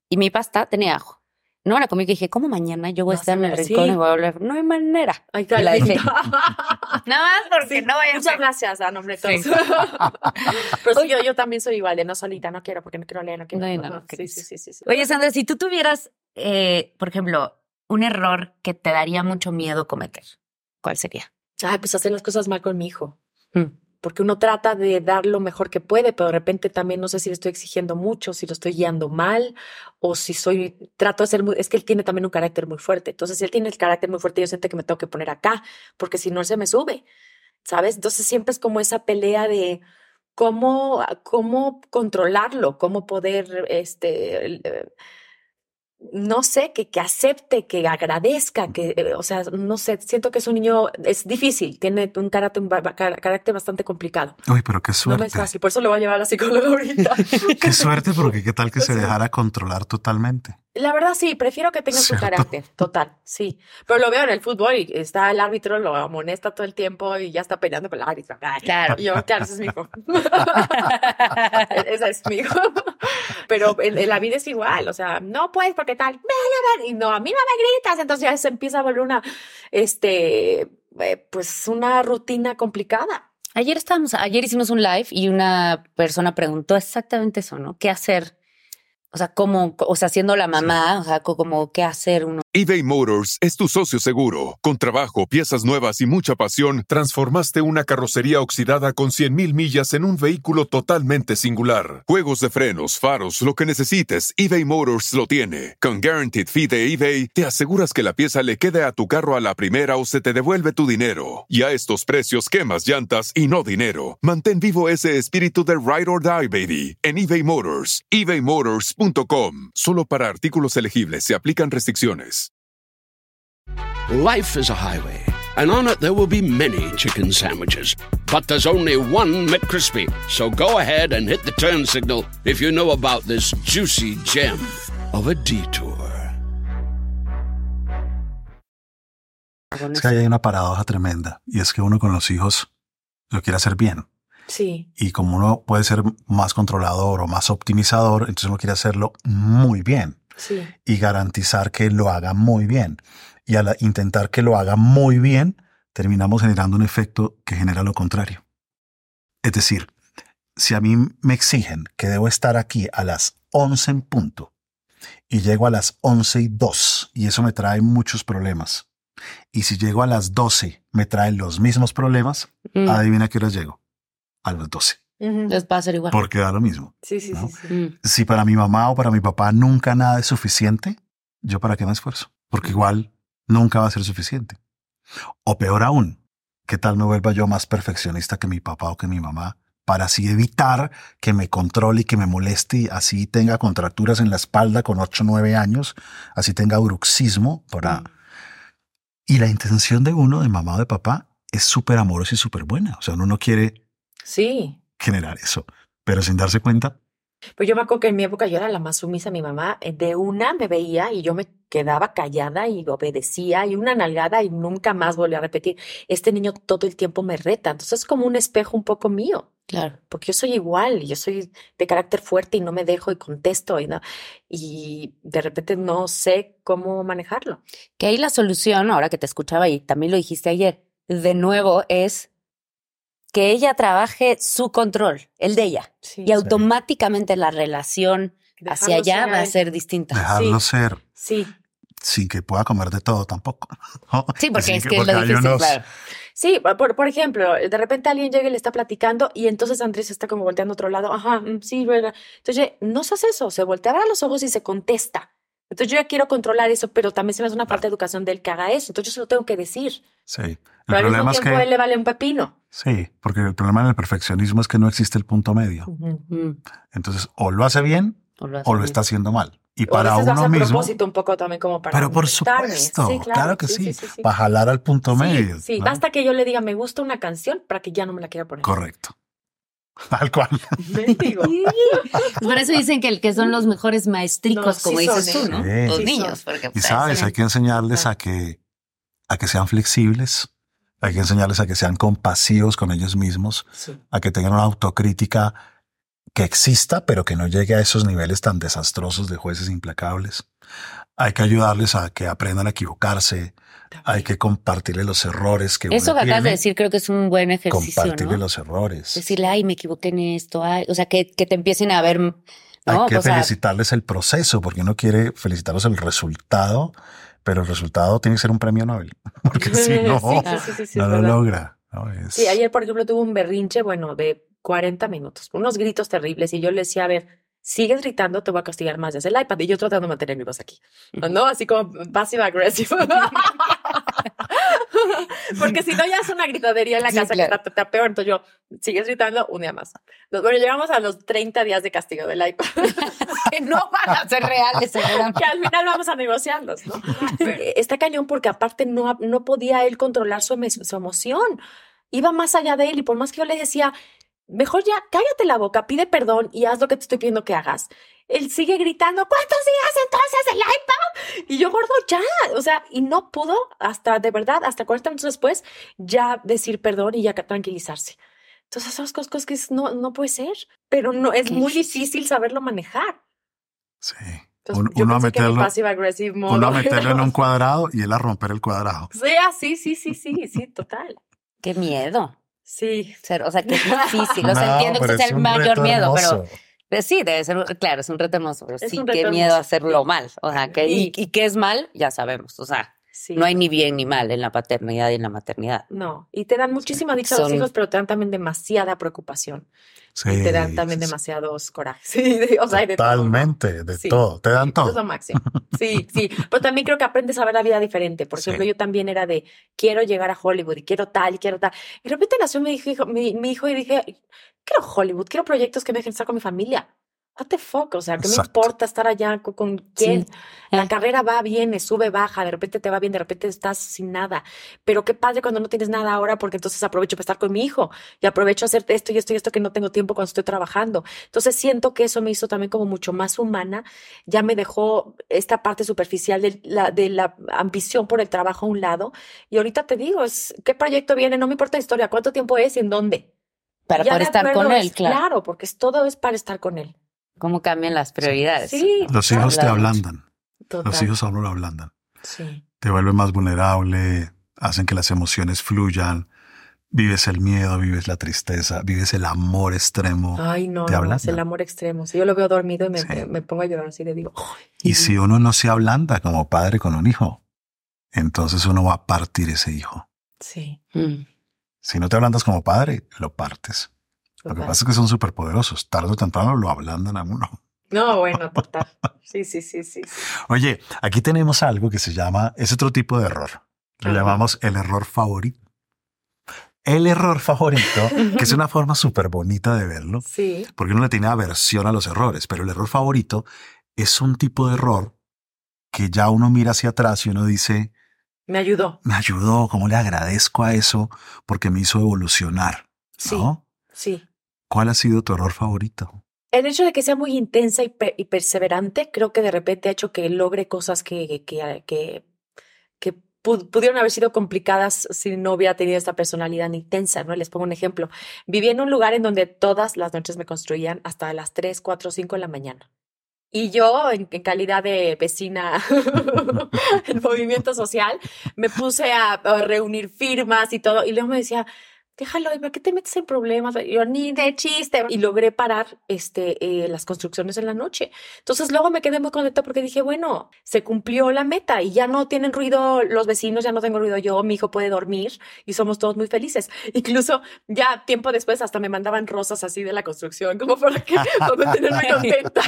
Y mi pasta tenía ajo. No comí que dije, ¿cómo mañana yo voy a estar en el rincón sí. y voy a hablar? No hay manera. Ay, la dejé. Nada más porque no vaya Muchas gracias, a nombre de Sí. todos. Pero sí, yo, yo también soy igual, de no solita, no quiero, porque no quiero leer, no quiero. No, sí, sí, sí, sí, sí. Oye, Sandra, si tú tuvieras, eh, por ejemplo, un error que te daría mucho miedo cometer, ¿cuál sería? Ay, pues hacer las cosas mal con mi hijo. Mm. Porque uno trata de dar lo mejor que puede, pero de repente también no sé si le estoy exigiendo mucho, si lo estoy guiando mal, o si soy, trato de ser muy, es que él tiene también un carácter muy fuerte. Entonces, si él tiene el carácter muy fuerte, yo siento que me tengo que poner acá, porque si no, él se me sube, ¿sabes? Entonces, siempre es como esa pelea de cómo, cómo controlarlo, cómo poder, este, eh, no sé, que, que acepte, que agradezca, que, eh, o sea, no sé, siento que es un niño, es difícil, tiene un carácter, un carácter bastante complicado. Uy, pero qué No suerte. me es fácil, por eso lo voy a llevar a la psicóloga ahorita. Qué suerte, porque qué tal que se dejara controlar totalmente. La verdad, sí, prefiero que tenga su carácter, total, sí. Pero lo veo en el fútbol y está el árbitro, lo amonesta todo el tiempo y ya está peleando con el árbitro. Ay, Claro. Y yo, claro, ese es mi hijo. Esa es mi hijo. Pero en, la vida es igual, o sea, no puedes porque tal, y no, a mí no me gritas, entonces ya se empieza a volver una, este, eh, pues una rutina complicada. Ayer estábamos, ayer hicimos un live y una persona preguntó exactamente eso, ¿no? ¿Qué hacer? O sea, cómo, o sea, siendo la mamá, o sea, co- como qué hacer uno. eBay Motors es tu socio seguro. Con trabajo, piezas nuevas y mucha pasión, transformaste una carrocería oxidada con 100.000 millas en un vehículo totalmente singular. Juegos de frenos, faros, lo que necesites, eBay Motors lo tiene. Con Guaranteed Fee de eBay, te aseguras que la pieza le quede a tu carro a la primera o se te devuelve tu dinero. Y a estos precios, quemas llantas y no dinero. Mantén vivo ese espíritu de Ride or Die, baby, en eBay Motors. ebaymotors.com. Solo para artículos elegibles se aplican restricciones. Life is a highway, and on it there will be many chicken sandwiches. But there's only one McCrispy. So go ahead and hit the turn signal if you know about this juicy gem of a detour. Es que hay una paradoja tremenda, y es que uno con los hijos lo quiere hacer bien. Sí, Y como uno puede ser más controlador o más optimizador, entonces uno quiere hacerlo muy bien sí. y garantizar que lo haga muy bien. Y al intentar que lo haga muy bien, terminamos generando un efecto que genera lo contrario. Es decir, si a mí me exigen que debo estar aquí a las 11 en punto y llego a las 11 y 2 y eso me trae muchos problemas. Y si llego a las 12 me traen los mismos problemas, Mm, adivina a qué hora llego. A las 12. Ujú. Entonces va a ser igual. Porque da lo mismo. Sí, sí, ¿no? sí, sí. Mm. Si para mi mamá o para mi papá nunca nada es suficiente, yo para qué me esfuerzo? Porque igual nunca va a ser suficiente. O peor aún, ¿qué tal me vuelva yo más perfeccionista que mi papá o que mi mamá? Para así evitar que me controle y que me moleste y así tenga contracturas en la espalda con 8 o 9 años, así tenga bruxismo para... Mm. Y la intención de uno, de mamá o de papá, es súper amorosa y súper buena. O sea, uno no quiere Sí. generar eso, pero sin darse cuenta, Pues yo me acuerdo que en mi época yo era la más sumisa. Mi mamá eh, de una me veía y yo me quedaba callada y obedecía y una nalgada y nunca más volví a repetir. Este niño todo el tiempo me reta. Entonces es como un espejo un poco mío, Claro. porque yo soy igual y yo soy de carácter fuerte y no me dejo y contesto y, no, y de repente no sé cómo manejarlo. Que ahí la solución, ahora que te escuchaba y también lo dijiste ayer, de nuevo es que ella trabaje su control, el de ella. Sí. Y automáticamente la relación hacia allá va a ser distinta. dejarlo Sí. ser Sí. sin que pueda comer de todo tampoco. ¿no? Sí, porque es que es porque lo difícil, unos- claro. Sí, por, por ejemplo, de repente alguien llega y le está platicando y entonces Andrés está como volteando a otro lado. Ajá, mm, sí, ¿verdad? Entonces, no se hace eso, se voltea a ver a los ojos y se contesta. Entonces yo ya quiero controlar eso, pero también se me hace una falta de educación del que haga eso. Entonces yo se lo tengo que decir. Sí. El Pero al mismo problema es tiempo que. él le vale un pepino. Sí, porque el problema en el perfeccionismo es que no existe el punto medio. Mm, Entonces, o lo hace bien o lo hace o lo bien. está haciendo mal. Y O a para veces lo hace uno mismo. propósito un poco también como para Pero por supuesto, Sí, claro, que sí, sí, sí. Para jalar al punto Sí, medio. Sí, ¿no? basta que yo le diga me gusta una canción para que ya no me la quiera poner. Correcto. Tal cual. Por eso dicen que, el que son los mejores maestricos, No, sí como dices son, tú, ¿no? Los Sí niños, porque Y pues, sabes, hay que enseñarles a que, a que sean flexibles, hay que enseñarles a que sean compasivos con ellos mismos, Sí. a que tengan una autocrítica que exista, pero que no llegue a esos niveles tan desastrosos de jueces implacables. Hay que ayudarles a que aprendan a equivocarse, hay que compartirles los errores que Eso uno que acabas de decir creo que es un buen ejercicio, compartirles ¿no? los errores. Decirle, ay, me equivoqué en esto, ay, o sea, que, que te empiecen a ver, ¿no? Hay que o sea, felicitarles el proceso, porque uno quiere felicitarlos el resultado, pero el resultado tiene que ser un premio Nobel, porque si no, Sí, sí, sí, sí, sí, no lo verdad. logra. ¿no? Es- Sí, ayer, por ejemplo, tuve un berrinche, bueno, de 40 minutos, unos gritos terribles, y yo le decía, a ver, sigues gritando, te voy a castigar más desde el iPad, y yo tratando de mantener mi voz aquí, ¿no? Así como passive agresivo. Porque si no, ya es una gritadería en la Sí, casa claro. que está, está peor, entonces yo, sigues gritando un día más. Bueno, llegamos a los 30 días de castigo del iPad. que no van a ser reales, seguramente. que al final vamos a negociarlos, ¿no? Eh, Está cañón porque aparte no, no podía él controlar su, su emoción. Iba más allá de él y por más que yo le decía, mejor ya cállate la boca, pide perdón y haz lo que te estoy pidiendo que hagas. Él sigue gritando, ¿cuántos días entonces el iPad? Y yo, gordo, ya, o sea, y no pudo hasta, de verdad, hasta 40 minutos después, ya decir perdón y ya tranquilizarse. Entonces, esas cosas, que no, no puede ser, pero no, es muy difícil. saberlo manejar. Sí. Entonces, Un- yo uno a meterlo, uno a meterlo en un cuadrado y él a romper el cuadrado. Sí, ah, sí, sí, sí, sí, sí, total. Qué miedo. Sí. Ser- o sea, que es difícil. O sea, No, entiendo que pero ese es el mayor miedo, pero pues sí, debe ser, claro, es un reto hermoso, pero Es sí, qué miedo hermoso. hacerlo mal. O sea, que, y qué es mal, ya sabemos. O sea, Sí. no hay ni bien ni mal en la paternidad y en la maternidad. No, y te dan muchísima dicha a los Son- hijos, pero te dan también demasiada preocupación. Sí, y te dan también sí, demasiados corajes. Sí, de- o sea, hay de todo. Totalmente, de Sí. todo. Te dan Eso es todo. lo máximo. Sí, sí. Pero también creo que aprendes a ver la vida diferente. Por Sí. ejemplo, yo también era de quiero llegar a Hollywood y quiero tal y quiero tal. Y de repente nació mi hijo, mi, mi hijo y dije, quiero Hollywood, quiero proyectos que me dejen estar con mi familia. What the fuck? O sea, ¿qué me Exacto. importa estar allá con, con quién? Sí. La Eh. carrera va, viene, sube, baja, de repente te va bien, de repente estás sin nada. Pero qué padre cuando no tienes nada ahora, porque entonces aprovecho para estar con mi hijo y aprovecho a hacer esto y esto y esto que no tengo tiempo cuando estoy trabajando. Entonces siento que eso me hizo también como mucho más humana. Ya me dejó esta parte superficial de la, de la ambición por el trabajo a un lado. Y ahorita te digo, es qué proyecto viene, no me importa la historia, cuánto tiempo es y en dónde. Para poder de estar con él, claro. Claro, porque es, todo es para estar con él. ¿Cómo cambian las prioridades? Sí, Los hijos te ablandan. total. Los hijos a uno lo ablandan. Sí. Te vuelven más vulnerable, hacen que las emociones fluyan. Vives el miedo, vives la tristeza, vives el amor extremo. Ay, no, te no, es el amor extremo. Si yo lo veo dormido y me, Sí. me- me pongo a llorar así, le digo, "Ay". Y si uno no se ablanda como padre con un hijo, entonces uno va a partir ese hijo. sí. Mm. Si no te ablandas como padre, lo partes. Lo que pasa es que son súper poderosos. Tarde o temprano lo ablandan a uno. No, bueno, total. Sí, sí, sí, sí. sí. Oye, aquí tenemos algo que se llama, es otro tipo de error. Lo Ajá. llamamos el error favorito. El error favorito, que es una forma súper bonita de verlo, Sí, porque uno le tiene aversión a los errores, pero el error favorito es un tipo de error que ya uno mira hacia atrás y uno dice, me ayudó. me ayudó, cómo le agradezco a eso porque me hizo evolucionar. Sí, ¿no? sí. ¿Cuál ha sido tu error favorito? El hecho de que sea muy intensa y, pe- y perseverante, creo que de repente ha hecho que logre cosas que, que, que, que, que pu- pudieron haber sido complicadas si no hubiera tenido esta personalidad intensa, ¿no? Les pongo un ejemplo. Viví en un lugar en donde todas las noches me construían hasta las 3, 4, 5 de la mañana. Y yo, en, en calidad de vecina del movimiento social, me puse a, a reunir firmas y todo. Y luego me decía, déjalo, ¿para qué te metes en problemas? Yo ni de chiste. Y logré parar este, eh, las construcciones en la noche. Entonces luego me quedé muy contenta porque dije, bueno, se cumplió la meta y ya no tienen ruido los vecinos, ya no tengo ruido yo, mi hijo puede dormir y somos todos muy felices. Incluso ya tiempo después hasta me mandaban rosas así de la construcción, como para que para tenerme contenta.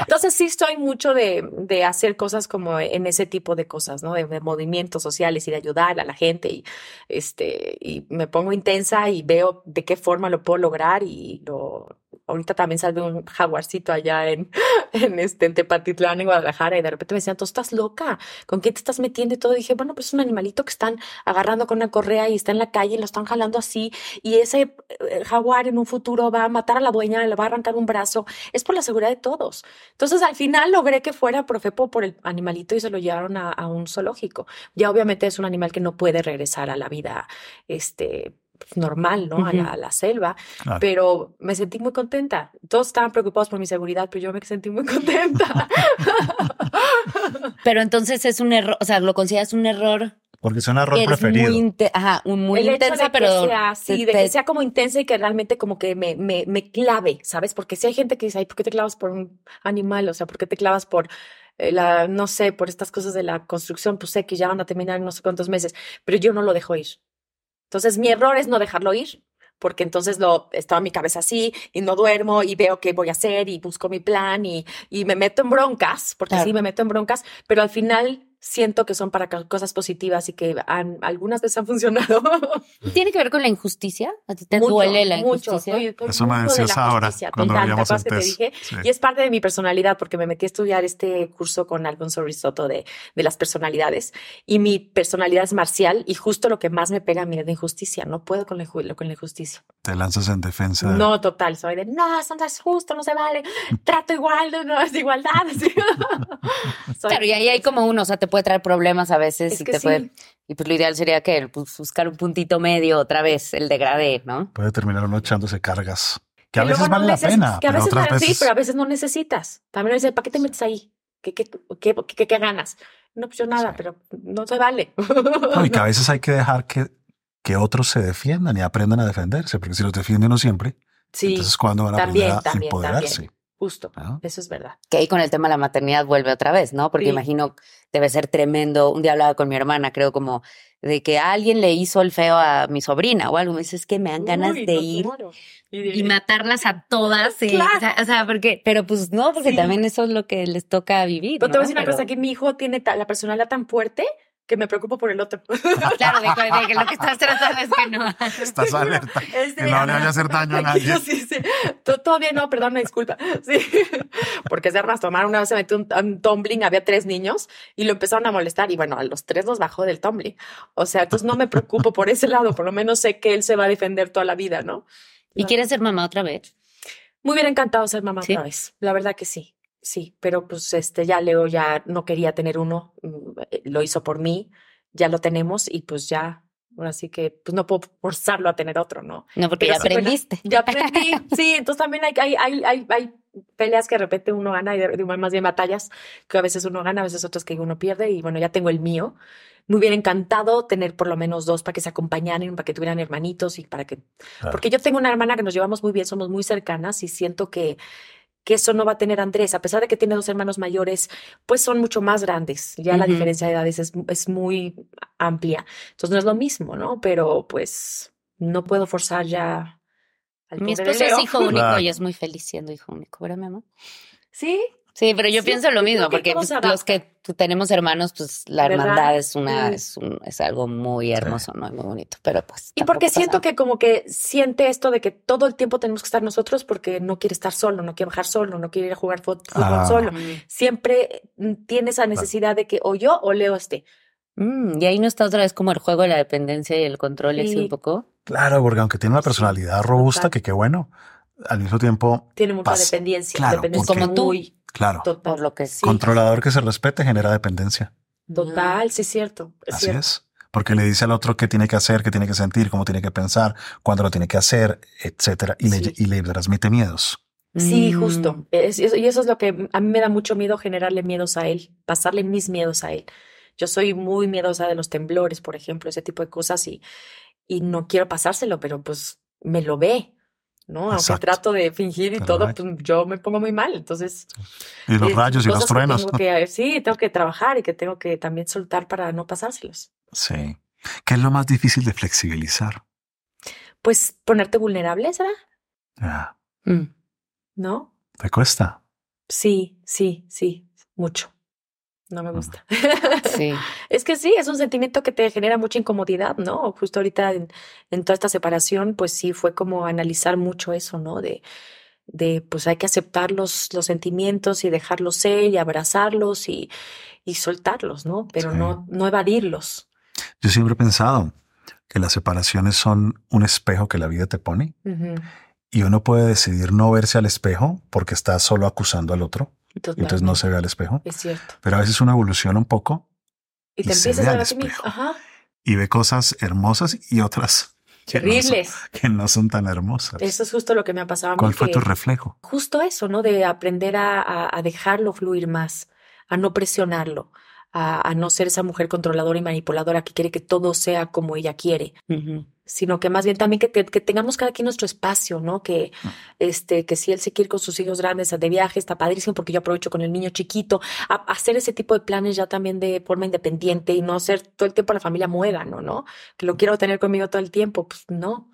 Entonces sí estoy mucho de, de, hacer cosas como en ese tipo de cosas, ¿no? De, de movimientos sociales y de ayudar a la gente y, este, y me pongo intensa y veo de qué forma lo puedo lograr y lo, ahorita también salve un jaguarcito allá en, en, este, en Tepatitlán, en Guadalajara, y de repente me decían, tú estás loca, ¿con qué te estás metiendo? Y todo, dije, bueno, pues es un animalito que están agarrando con una correa y está en la calle y lo están jalando así, y ese eh, jaguar en un futuro va a matar a la dueña, le va a arrancar un brazo, es por la seguridad de todos. Entonces, al final logré que fuera Profepo por el animalito y se lo llevaron a, a un zoológico. Ya obviamente es un animal que no puede regresar a la vida, este, normal, ¿no? A la, a la selva, Claro. pero me sentí muy contenta. Todos estaban preocupados por mi seguridad, pero yo me sentí muy contenta. Pero entonces es un error, o sea, lo consideras un error. Porque es un error que preferido. Muy ajá, un- muy el hecho de que pero. sea, sí, te- de que sea como intensa y que realmente como que me, me, me clave, ¿sabes? Porque si hay gente que dice, ay, ¿por qué te clavas por un animal? O sea, ¿por qué te clavas por eh, la, no sé, por estas cosas de la construcción? Pues sé que ya van a terminar en no sé cuántos meses, pero yo no lo dejo ir. Entonces, mi error es no dejarlo ir, porque entonces lo estaba mi cabeza así y no duermo y veo qué voy a hacer y busco mi plan y, y me meto en broncas, porque Claro. sí me meto en broncas, pero al final siento que son para cosas positivas y que han- algunas veces han funcionado. ¿Tiene que ver con la injusticia? ¿A ti te Mucho, duele la mucho. injusticia? Soy- soy Eso me mucho de decías la ahora, cuando total, ¿te veíamos acuerdas el que te dije? Sí. Y es parte de mi personalidad porque me metí a estudiar este curso con Alfonso Risotto de, de las personalidades y mi personalidad es marcial y justo lo que más me pega a mí es la injusticia. No puedo con la, con la injusticia. Te lanzas en defensa. No, total. Soy de, no, eso no es justo, no se vale. Trato igual, no, es igualdad. Soy- Claro, y ahí hay como uno, o sea, te puede traer problemas a veces Es y que te sí. puede. Y pues lo ideal sería que pues, buscar un puntito medio otra vez, el degradé, ¿no? Puede terminar uno echándose cargas. Que a Y veces no vale la pena, Que a pero veces otras no- veces. Sí, pero a veces no necesitas. También dice, ¿para qué te metes ahí? ¿Qué, qué, qué, qué, qué ganas? No, pues yo nada, Sí. pero no se vale. No, y que a veces hay que dejar que, que otros se defiendan y aprendan a defenderse, porque si los defiende uno siempre, Sí, entonces cuando van a también, aprender a también, empoderarse. también. Justo. ¿no? Eso es verdad. Que ahí con el tema de la maternidad vuelve otra vez, ¿no? Porque Sí. imagino debe ser tremendo. Un día hablaba con mi hermana, creo como de que alguien le hizo el feo a mi sobrina o algo. Me dice, es que me dan ganas Uy, de no, ir. Y, matarlas a todas. y- Claro. o, sea, o sea, porque, pero pues no, porque Sí. también eso es lo que les toca vivir. Pero te voy a ¿no? decir una Pero- cosa, que mi hijo tiene la personalidad tan fuerte que me preocupo por el otro. Claro, de, que- de que lo que estás tratando es que no. Estás alerta. Este, que no le vaya a hacer daño a nadie. Sí, sí. To- Todavía no, perdón, disculpa. Sí. Porque se armas tomar. Una vez se metió un, un tumbling, había tres niños y lo empezaron a molestar. Y bueno, a los tres los bajó del tumbling. O sea, entonces no me preocupo por ese lado. Por lo menos sé que él se va a defender toda la vida, ¿no? ¿Y quieres ser mamá otra vez? Muy bien encantado ser mamá ¿Sí? otra vez. La verdad que sí. Sí, pero pues este ya Leo ya no quería tener uno, mm, eh, lo hizo por mí, ya lo tenemos y pues ya, así que pues no puedo forzarlo a tener otro, ¿no? No, porque Pero ya aprendiste. Ya aprendí, sí, entonces también hay, hay, hay, hay, hay peleas que de repente uno gana y de, de- más bien batallas que a veces uno gana, a veces otras que uno pierde y bueno, ya tengo el mío. Muy bien encantado tener por lo menos dos para que se acompañaran, para que tuvieran hermanitos y para que... Claro. Porque yo tengo una hermana que nos llevamos muy bien, somos muy cercanas y siento que, que eso no va a tener Andrés, a pesar de que tiene dos hermanos mayores, pues son mucho más grandes. Ya la diferencia de edades es, es muy amplia. Entonces no es lo mismo, ¿no? Pero pues no puedo forzar ya al Mi esposo es hijo único Claro. y es muy feliz siendo hijo único, ¿verdad, mi amor? Sí, Sí, pero yo Sí, pienso lo mismo, porque pues, los que tenemos hermanos, pues la ¿Verdad? hermandad es una, es, un, es algo muy hermoso, ¿no? Y muy bonito, pero pues. Y porque siento pasa- que como que siente esto de que todo el tiempo tenemos que estar nosotros porque no quiere estar solo, no quiere bajar solo, no quiere ir a jugar fútbol Ah. solo. Siempre mm, tiene esa necesidad de que o yo o Leo esté. Mm, y ahí no está otra vez como el juego de la dependencia y el control, así Sí. un poco. Claro, porque aunque tiene una personalidad robusta, total. que qué bueno, al mismo tiempo, Tiene mucha Pas- dependencia. claro, dependencia porque- Como tú. Claro, total. Por lo que sí. controlador que se respete genera dependencia. Total, sí es cierto. Es Así cierto. es. Porque le dice al otro qué tiene que hacer, qué tiene que sentir, cómo tiene que pensar, cuándo lo tiene que hacer, etcétera. Y, Sí. le, y le transmite miedos. Sí, Mm. justo. Es- y eso- y eso es lo que a mí me da mucho miedo generarle miedos a él, pasarle mis miedos a él. Yo soy muy miedosa de los temblores, por ejemplo, ese tipo de cosas y, y no quiero pasárselo, pero pues me lo ve, ¿no? Aunque Exacto. trato de fingir y todo, pues yo me pongo muy mal. Entonces, Y los eh, rayos y los que truenos. tengo que- sí, tengo que trabajar y que tengo que también soltar para no pasárselos. Sí. ¿Qué es lo más difícil de flexibilizar? Pues ponerte vulnerable, ¿será? Ya. ¿No? ¿Te cuesta? Sí, sí, sí, mucho. No me gusta. Sí. Es que sí, es un sentimiento que te genera mucha incomodidad, ¿no? Justo ahorita en, en toda esta separación, pues sí, fue como analizar mucho eso, ¿no? De, de pues hay que aceptar los, los sentimientos y dejarlos ser y abrazarlos y, y soltarlos, ¿no? Pero Sí. no, no evadirlos. Yo siempre he pensado que las separaciones son un espejo que la vida te pone y uno puede decidir no verse al espejo porque está solo acusando al otro. Entonces no se ve al espejo. Es cierto. Pero a veces uno evoluciona un poco Y te y se empiezas ve a al ver a ti mismo. espejo. Ajá. y ve cosas hermosas y otras que no son- Terribles. que no son tan hermosas. Eso es justo lo que me ha pasado a mí. ¿Cuál fue que- tu reflejo? justo eso, ¿no? De aprender a, a- a dejarlo fluir más, a no presionarlo, a, a no ser esa mujer controladora y manipuladora que quiere que todo sea como ella quiere, sino que más bien también que, te- que tengamos cada quien nuestro espacio, ¿no? Que, este, que si él se quiere ir con sus hijos grandes de viaje, está padrísimo porque yo aprovecho con el niño chiquito, a, hacer ese tipo de planes ya también de forma independiente y no ser todo el tiempo la familia muégano, ¿no? Que lo quiero tener conmigo todo el tiempo, pues no.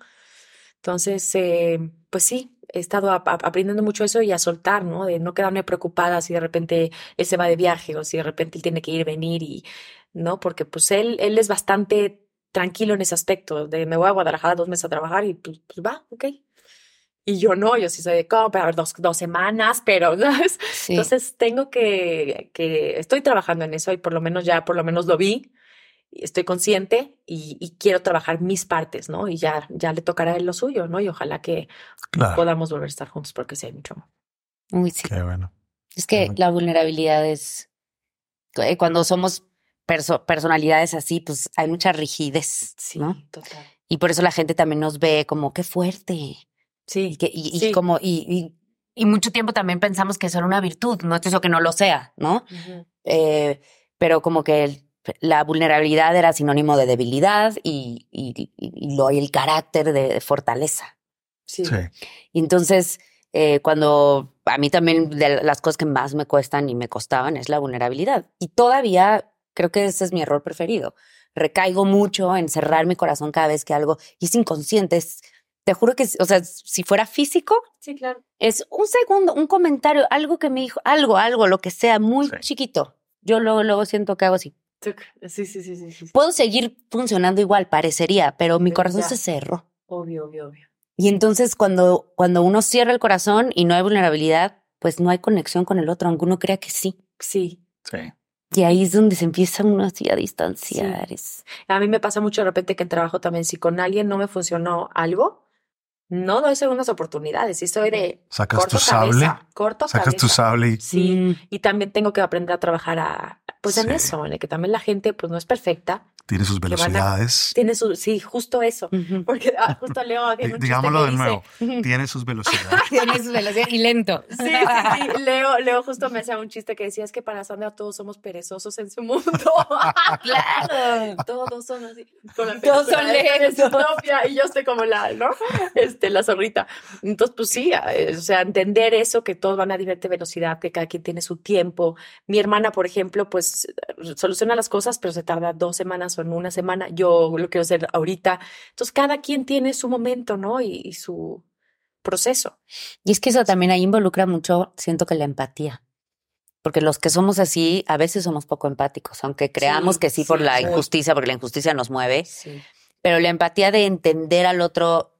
Entonces, eh, pues sí, he estado ap- ap- aprendiendo mucho eso y a soltar, ¿no? De no quedarme preocupada si de repente él se va de viaje o si de repente él tiene que ir, venir y, ¿no? Porque pues él, él es bastante tranquilo en ese aspecto, de me voy a Guadalajara dos meses a trabajar y pues, pues va, ok. Y yo no, yo sí soy de, "¿Cómo? pero dos, dos semanas, pero, ¿sabes? Sí. Entonces tengo que, que, estoy trabajando en eso y por lo menos ya, por lo menos lo vi, estoy consciente y, y quiero trabajar mis partes, ¿no? Y ya, ya le tocará a él lo suyo, ¿no? Y ojalá que Claro. podamos volver a estar juntos porque sí hay mucho amor. Uy, sí. Qué bueno. Es que Ujú. la vulnerabilidad es eh, cuando somos perso- personalidades así, pues hay mucha rigidez, Sí, ¿no? total. Y por eso la gente también nos ve como qué fuerte. Y, Sí, que, y, y Sí. como, y, y, y mucho tiempo también pensamos que eso era una virtud, no es eso que no lo sea, ¿no? Eh, pero como que el- la vulnerabilidad era sinónimo de debilidad y, y, y- y lo, y el carácter de, de fortaleza. sí, Sí. Y entonces, eh, cuando a mí también de las cosas que más me cuestan y me costaban es la vulnerabilidad. Y todavía creo que ese es mi error preferido. Recaigo mucho en cerrar mi corazón cada vez que algo, y es inconsciente, es- te juro que, o sea, si fuera físico, Sí, claro. es un segundo, un comentario, algo que me dijo, algo, algo, lo que sea, muy Sí. chiquito. Yo luego, luego siento que hago así. Sí, sí, sí, sí, sí. sí. Puedo seguir funcionando igual, parecería, pero mi Pero corazón ya. se cerró. Obvio, obvio, obvio. Y entonces cuando, cuando uno cierra el corazón y no hay vulnerabilidad, pues no hay conexión con el otro, aunque uno crea que sí. Sí. Sí. Y ahí es donde se empieza uno así a distanciar. A mí me pasa mucho de repente que en trabajo también, si con alguien no me funcionó algo, no doy segundas oportunidades. Y soy de Sacas corto tu sable, corto sacas tu sable y Sí. Mm, Y también tengo que aprender a trabajar a, pues en Sí. eso, en el que también la gente pues no es perfecta. tiene sus a- velocidades. Tiene su, sí, justo eso. Porque ah, justo Leo chiste Digámoslo de dice- nuevo. Tiene sus velocidades. Tiene su velocidad y lento. Sí, sí, sí. Leo, Leo justo me hacía un chiste que decía es que para Sandra todos somos perezosos en su mundo. claro. todos son así. Con la Todos son de lentos. Y yo estoy como la, ¿no? Este, la zorrita. Entonces, pues sí, eh, o sea, entender eso, que todos van a diferente velocidad, que cada quien tiene su tiempo. Mi hermana, por ejemplo, pues soluciona las cosas, pero se tarda dos semanas o en una semana. Yo lo quiero hacer ahorita. Entonces, cada quien tiene su momento, ¿no? Y, y su proceso. Y es que eso también ahí involucra mucho, siento que la empatía. Porque los que somos así, a veces somos poco empáticos, aunque creamos Sí, que sí, por la sí. injusticia, porque la injusticia nos mueve. Pero la empatía de entender al otro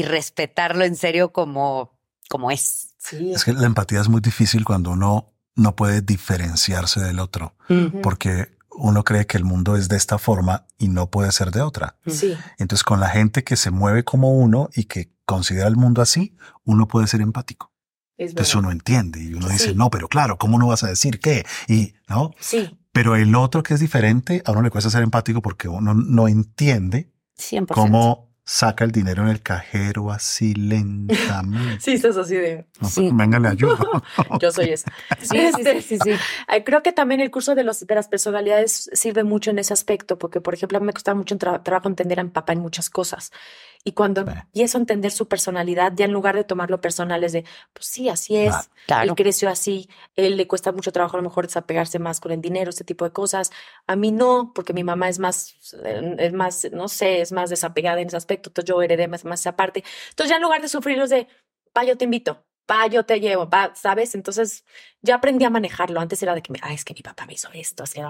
y respetarlo en serio como, como es. Sí. Es que la empatía es muy difícil cuando uno no puede diferenciarse del otro, porque uno cree que el mundo es de esta forma y no puede ser de otra. Sí. Entonces, con la gente que se mueve como uno y que considera el mundo así, uno puede ser empático. Es Entonces uno entiende y uno dice, no, pero claro, ¿cómo no vas a decir qué? Y no, Sí. pero el otro que es diferente, a uno le cuesta ser empático porque uno no entiende 100%. cómo saca el dinero en el cajero así lentamente. Sí, estás así de. No, pues, Sí. Venga, le ayudo. Yo soy esa. Sí, sí, Este, sí, sí, sí. Ay, Creo que también el curso de, los, de las personalidades sirve mucho en ese aspecto, porque, por ejemplo, a mí me costaba mucho tra- trabajo entender a mi papá en muchas cosas. Y cuando Sí. empiezo a entender su personalidad, ya en lugar de tomarlo personal, es de, pues sí, así es. Claro. Él creció así, él le cuesta mucho trabajo a lo mejor desapegarse más con el dinero, este tipo de cosas. A mí no, porque mi mamá es más, es más, no sé, es más desapegada en ese aspecto, entonces yo heredé más, más esa parte. Entonces ya en lugar de sufrirlos de, pa, yo te invito, pa, yo te llevo, pa, ¿sabes? Entonces ya aprendí a manejarlo. Antes era de que, me, ah, es que mi papá me hizo esto, así,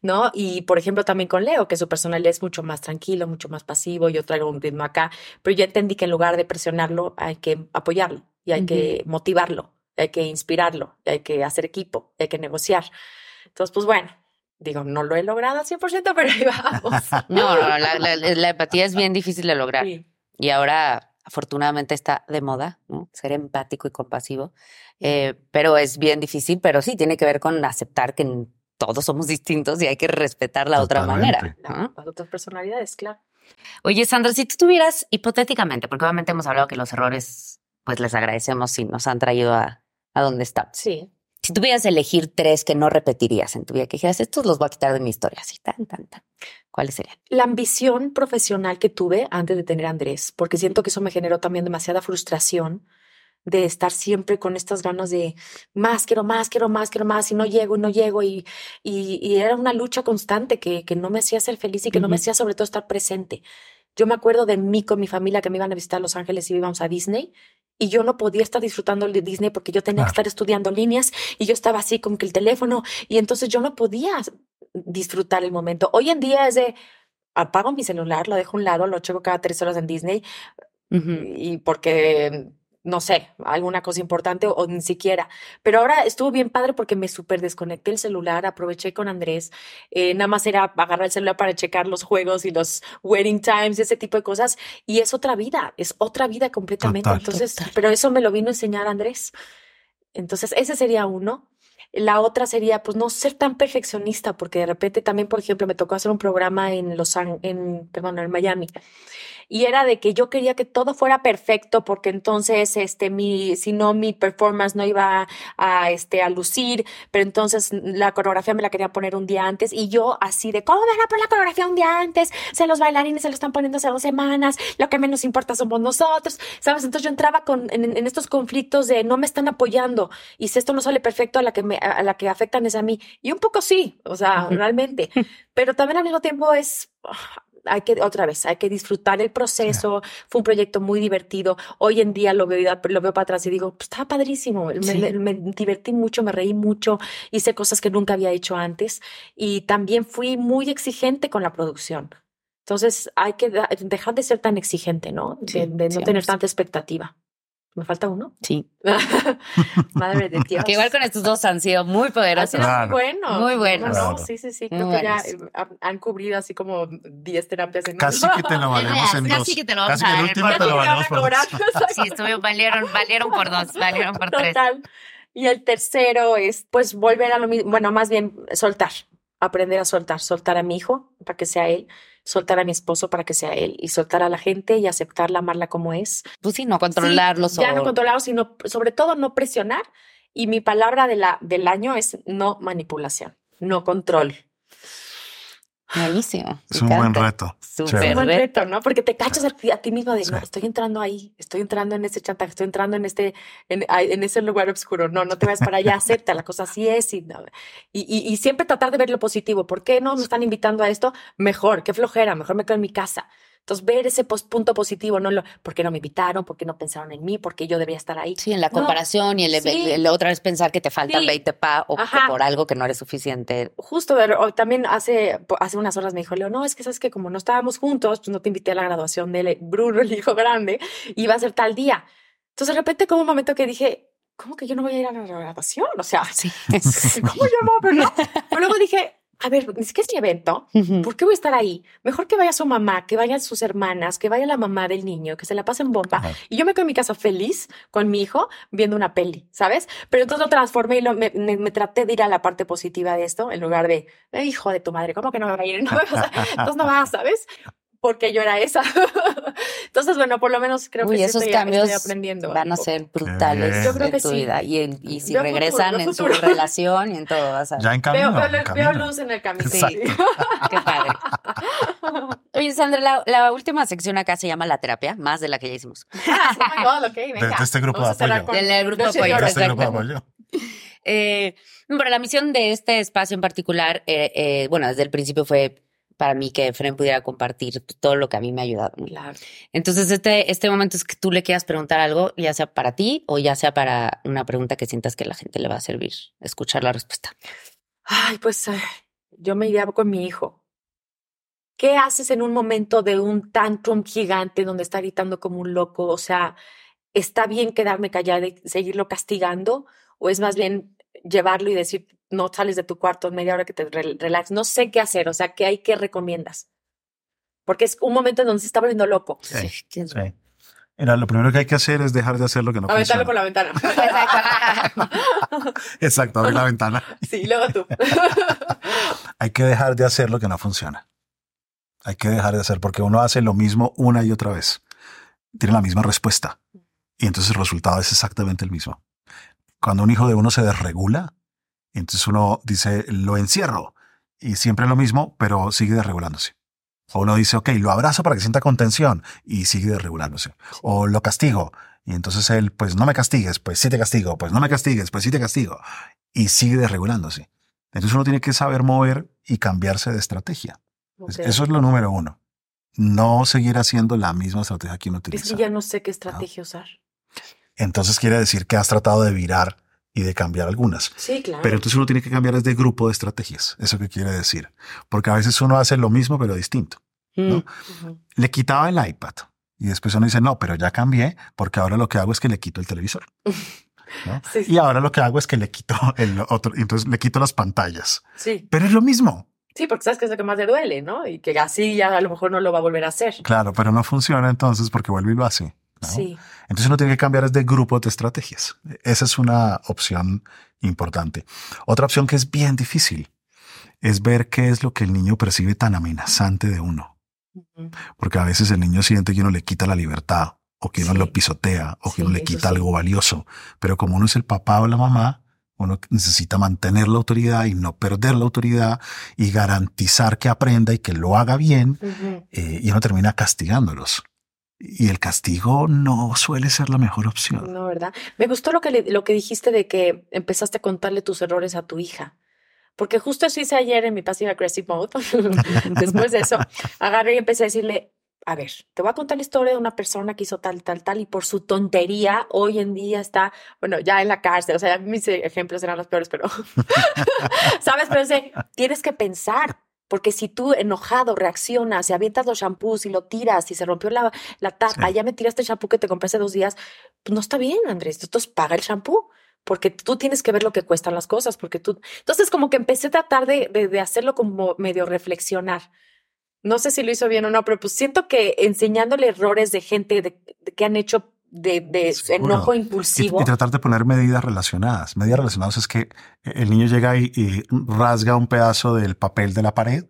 ¿no? Y por ejemplo también con Leo, que su personalidad es mucho más tranquilo, mucho más pasivo, yo traigo un ritmo acá, pero ya entendí que en lugar de presionarlo hay que apoyarlo y hay que motivarlo, hay que inspirarlo, hay que hacer equipo, hay que negociar. Entonces, pues bueno, digo, no lo he logrado al 100%, pero ahí vamos. No, no, la, la- la empatía es bien difícil de lograr. Sí. Y ahora, afortunadamente, está de moda, ¿no? Ser empático y compasivo. Eh, pero es bien difícil, pero sí tiene que ver con aceptar que todos somos distintos y hay que respetar la otra Totalmente. manera. ¿no? Las otras personalidades, claro. Oye, Sandra, si tú tuvieras, hipotéticamente, porque obviamente hemos hablado que los errores, pues les agradecemos si nos han traído a, a donde estamos. Sí. Si tuvieras elegir tres que no repetirías en tu vida, que dijeras, estos los voy a quitar de mi historia, así, tan, tan, tan. ¿Cuáles serían? La ambición profesional que tuve antes de tener a Andrés, porque siento que eso me generó también demasiada frustración de estar siempre con estas ganas de más, quiero más, quiero más, quiero más, y no llego, y no llego, y, y, y era una lucha constante que, que no me hacía ser feliz y que no me hacía sobre todo estar presente. Yo me acuerdo de mí con mi familia que me iban a visitar a Los Ángeles y íbamos a Disney. Y yo no podía estar disfrutando de Disney porque yo tenía que estar estudiando líneas y yo estaba así como que el teléfono y entonces yo no podía disfrutar el momento. Hoy en día es de apago mi celular, lo dejo a un lado, lo checo cada tres horas en Disney y porque no sé, alguna cosa importante o, o ni siquiera. Pero ahora estuvo bien padre porque me súper desconecté el celular, aproveché con Andrés, eh, nada más era agarrar el celular para checar los juegos y los wedding times y ese tipo de cosas. Y es otra vida, es otra vida completamente. Total. Entonces, Total. pero eso me lo vino a enseñar Andrés. Entonces, ese sería uno. La otra sería, pues, no ser tan perfeccionista, porque de repente también, por ejemplo, me tocó hacer un programa en Los Ángeles, en, perdón, en Miami. Y era de que yo quería que todo fuera perfecto, porque entonces, este, mi, si no, mi performance no iba a, este, a lucir, pero entonces la coreografía me la quería poner un día antes. Y yo así de, ¿cómo van a poner la coreografía un día antes? Se los bailarines se lo están poniendo hace dos semanas, lo que menos importa somos nosotros, ¿sabes? Entonces yo entraba con, en, en estos conflictos de no me están apoyando y si esto no sale perfecto, a la que me, a la que afectan es a mí. Y un poco sí, o sea, realmente. Pero también al mismo tiempo es, ah, hay que, otra vez, hay que disfrutar el proceso. Fue un proyecto muy divertido. Hoy en día lo veo, lo veo para atrás y digo, pues estaba padrísimo. Me, Sí. me- me divertí mucho, me reí mucho, hice cosas que nunca había hecho antes y también fui muy exigente con la producción. Entonces hay que dejar de ser tan exigente, ¿no? De, Sí, de no tener tanta expectativa. ¿Me falta uno? Sí. Madre de Dios. Que igual con estos dos han sido muy poderosos. sido Claro. muy bueno. Muy buenos. No, no, Claro. sí, sí, sí. Muy Creo que ya buenos. eh, han- han cubrido así como 10 terapias en Casi que te lo valemos en Casi dos. que te lo vamos Casi a que el último te lo valemos por dos. Sí, estuvieron, valieron, valieron por dos, valieron por tres. Total. Y el tercero es, pues, volver a lo mismo, bueno, más bien soltar, aprender a soltar, soltar a mi hijo para que sea él, soltar a mi esposo para que sea él y soltar a la gente y aceptarla, amarla como es. Pues sí, no controlarlos. Sí, ya no controlarlo, sino sobre todo no presionar. Y mi palabra de la, del año es no manipulación, no control. Buenísimo. Es un buen reto. Súper buen reto. ¿no? Porque te cachas a ti, a ti mismo de, no, estoy entrando ahí, estoy entrando en ese chantaje, estoy entrando en este, en, ese lugar oscuro. No, no te vayas para allá, acepta, la cosa así es. Y, no. y, y, y siempre tratar de ver lo positivo. ¿Por qué no me están invitando a esto? Mejor, qué flojera, mejor me quedo en mi casa. Entonces, ver ese punto positivo, no lo, ¿por qué no me invitaron? ¿Por qué no pensaron en mí? ¿Por qué yo debía estar ahí? Sí, en la No, comparación y el, sí. el- el otra vez pensar que te faltan Sí. 20 pa o Ajá. por algo que no eres suficiente. justo de- o también hace, hace unas horas me dijo Leo, no, es que sabes que como no estábamos juntos, pues no te invité a la graduación de Bruno, el hijo grande, iba a ser tal día. Entonces de repente como un momento que dije, ¿cómo que yo no voy a ir a la graduación? O sea, Sí. ¿cómo yo no? Pero, no. Pero luego dije, a ver, es que es mi evento, ¿por qué voy a estar ahí? Mejor que vaya su mamá, que vayan sus hermanas, que vaya la mamá del niño, que se la pasen bomba. Y yo me quedo en mi casa feliz con mi hijo viendo una peli, ¿sabes? Pero entonces lo transformé y lo- me, me- me traté de ir a la parte positiva de esto en lugar de, "Eh, hijo de tu madre, ¿cómo que no me va a ir? No me vas a- entonces no vas, ¿sabes? Porque yo era esa. Entonces, bueno, por lo menos creo Uy, que sí esos estoy, cambios estoy aprendiendo. van a ser brutales. Yo creo en que tu sí. vida. Y, en- y si regresan en su futuro. relación y en todo, vas a Ya en camino. Veo, veo, en veo camino. luz en el camino. Exacto. Qué padre. Oye, Sandra, la, la última sección acá se llama la terapia, más de la que ya hicimos. Ah, oh God, venga. de este grupo Vamos de apoyo. con Del grupo de apoyo, oro. Este grupo de apoyo. Eh, pero la misión de este espacio en particular, eh, eh, bueno, desde el principio fue para mí que Fren pudiera compartir todo lo que a mí me ha ayudado. Claro. Entonces, este, este momento es que tú le quieras preguntar algo, ya sea para ti o ya sea para una pregunta que sientas que la gente le va a servir escuchar la respuesta. Ay, pues eh, yo me iría con mi hijo. ¿Qué haces en un momento de un tantrum gigante donde está gritando como un loco? O sea, ¿está bien quedarme callada y seguirlo castigando? ¿O es más bien llevarlo y decir, no sales de tu cuarto en media hora que te re- relax? No sé qué hacer. O sea, ¿qué hay que recomiendas? Porque es un momento en donde se está volviendo loco. Sí, ¿Quién- sí. Mira, lo primero que hay que hacer es dejar de hacer lo que no Aventarlo funciona. por la ventana. Exacto, abrir la ventana. sí, luego tú. Hay que dejar de hacer lo que no funciona. Hay que dejar de hacer porque uno hace lo mismo una y otra vez. Tiene la misma respuesta. Y entonces el resultado es exactamente el mismo. Cuando un hijo de uno se desregula, entonces uno dice, lo encierro. Y siempre lo mismo, pero sigue desregulándose. O uno dice, ok, lo abrazo para que sienta contención y sigue desregulándose. O lo castigo. Y entonces él, pues no me castigues, pues sí te castigo, pues no me castigues, pues sí te castigo. Y sigue desregulándose. Entonces uno tiene que saber mover y cambiarse de estrategia. Eso es lo número uno. No seguir haciendo la misma estrategia que uno Es utiliza. que ya no sé qué estrategia usar. Entonces quiere decir que has tratado de virar y de cambiar algunas. Sí, claro. Pero entonces uno tiene que cambiar es de grupo de estrategias. ¿Eso qué quiere decir? Porque a veces uno hace lo mismo pero distinto. ¿no? Ujú. Le quitaba el iPad y después uno dice, no, pero ya cambié porque ahora lo que hago es que le quito el televisor. ¿no? Sí, sí. Y ahora lo que hago es que le quito el otro, entonces le quito las pantallas. Sí. Pero es lo mismo. Sí, porque sabes que es lo que más le duele, ¿no? Y que así ya a lo mejor no lo va a volver a hacer. Claro, pero no funciona entonces porque vuelve y lo hace. ¿No? Sí. Entonces uno tiene que cambiar es de grupos de estrategias. Esa es una opción importante. Otra opción que es bien difícil es ver qué es lo que el niño percibe tan amenazante de uno. Porque a veces el niño siente que uno le quita la libertad o que uno Sí. lo pisotea o que Sí, uno le quita sí. algo valioso. Pero como uno es el papá o la mamá, uno necesita mantener la autoridad y no perder la autoridad y garantizar que aprenda y que lo haga bien eh, y uno termina castigándolos. Y el castigo no suele ser la mejor opción. No, ¿verdad? Me gustó lo que, le- lo que dijiste de que empezaste a contarle tus errores a tu hija. Porque justo eso hice ayer en mi Passive Aggressive Mode. Después de eso, agarré y empecé a decirle, a ver, te voy a contar la historia de una persona que hizo tal, tal, tal, y por su tontería hoy en día está, bueno, ya en la cárcel. O sea, mis ejemplos eran los peores, pero, ¿sabes? Pero sé, tienes que pensar. Porque si tú enojado reaccionas y avientas los shampoos y lo tiras y se rompió la, la tapa, Sí. ya me tiraste el shampoo que te compré hace dos días, pues no está bien, Andrés. Entonces paga el shampoo porque tú tienes que ver lo que cuestan las cosas, porque tú... Entonces como que empecé a tratar de, de, de hacerlo como medio reflexionar. No sé si lo hizo bien o no, pero pues siento que enseñándole errores de gente de, de que han hecho de, de enojo impulsivo. y tratar de poner medidas relacionadas. Medidas relacionadas es que el niño llega y, y rasga un pedazo del papel de la pared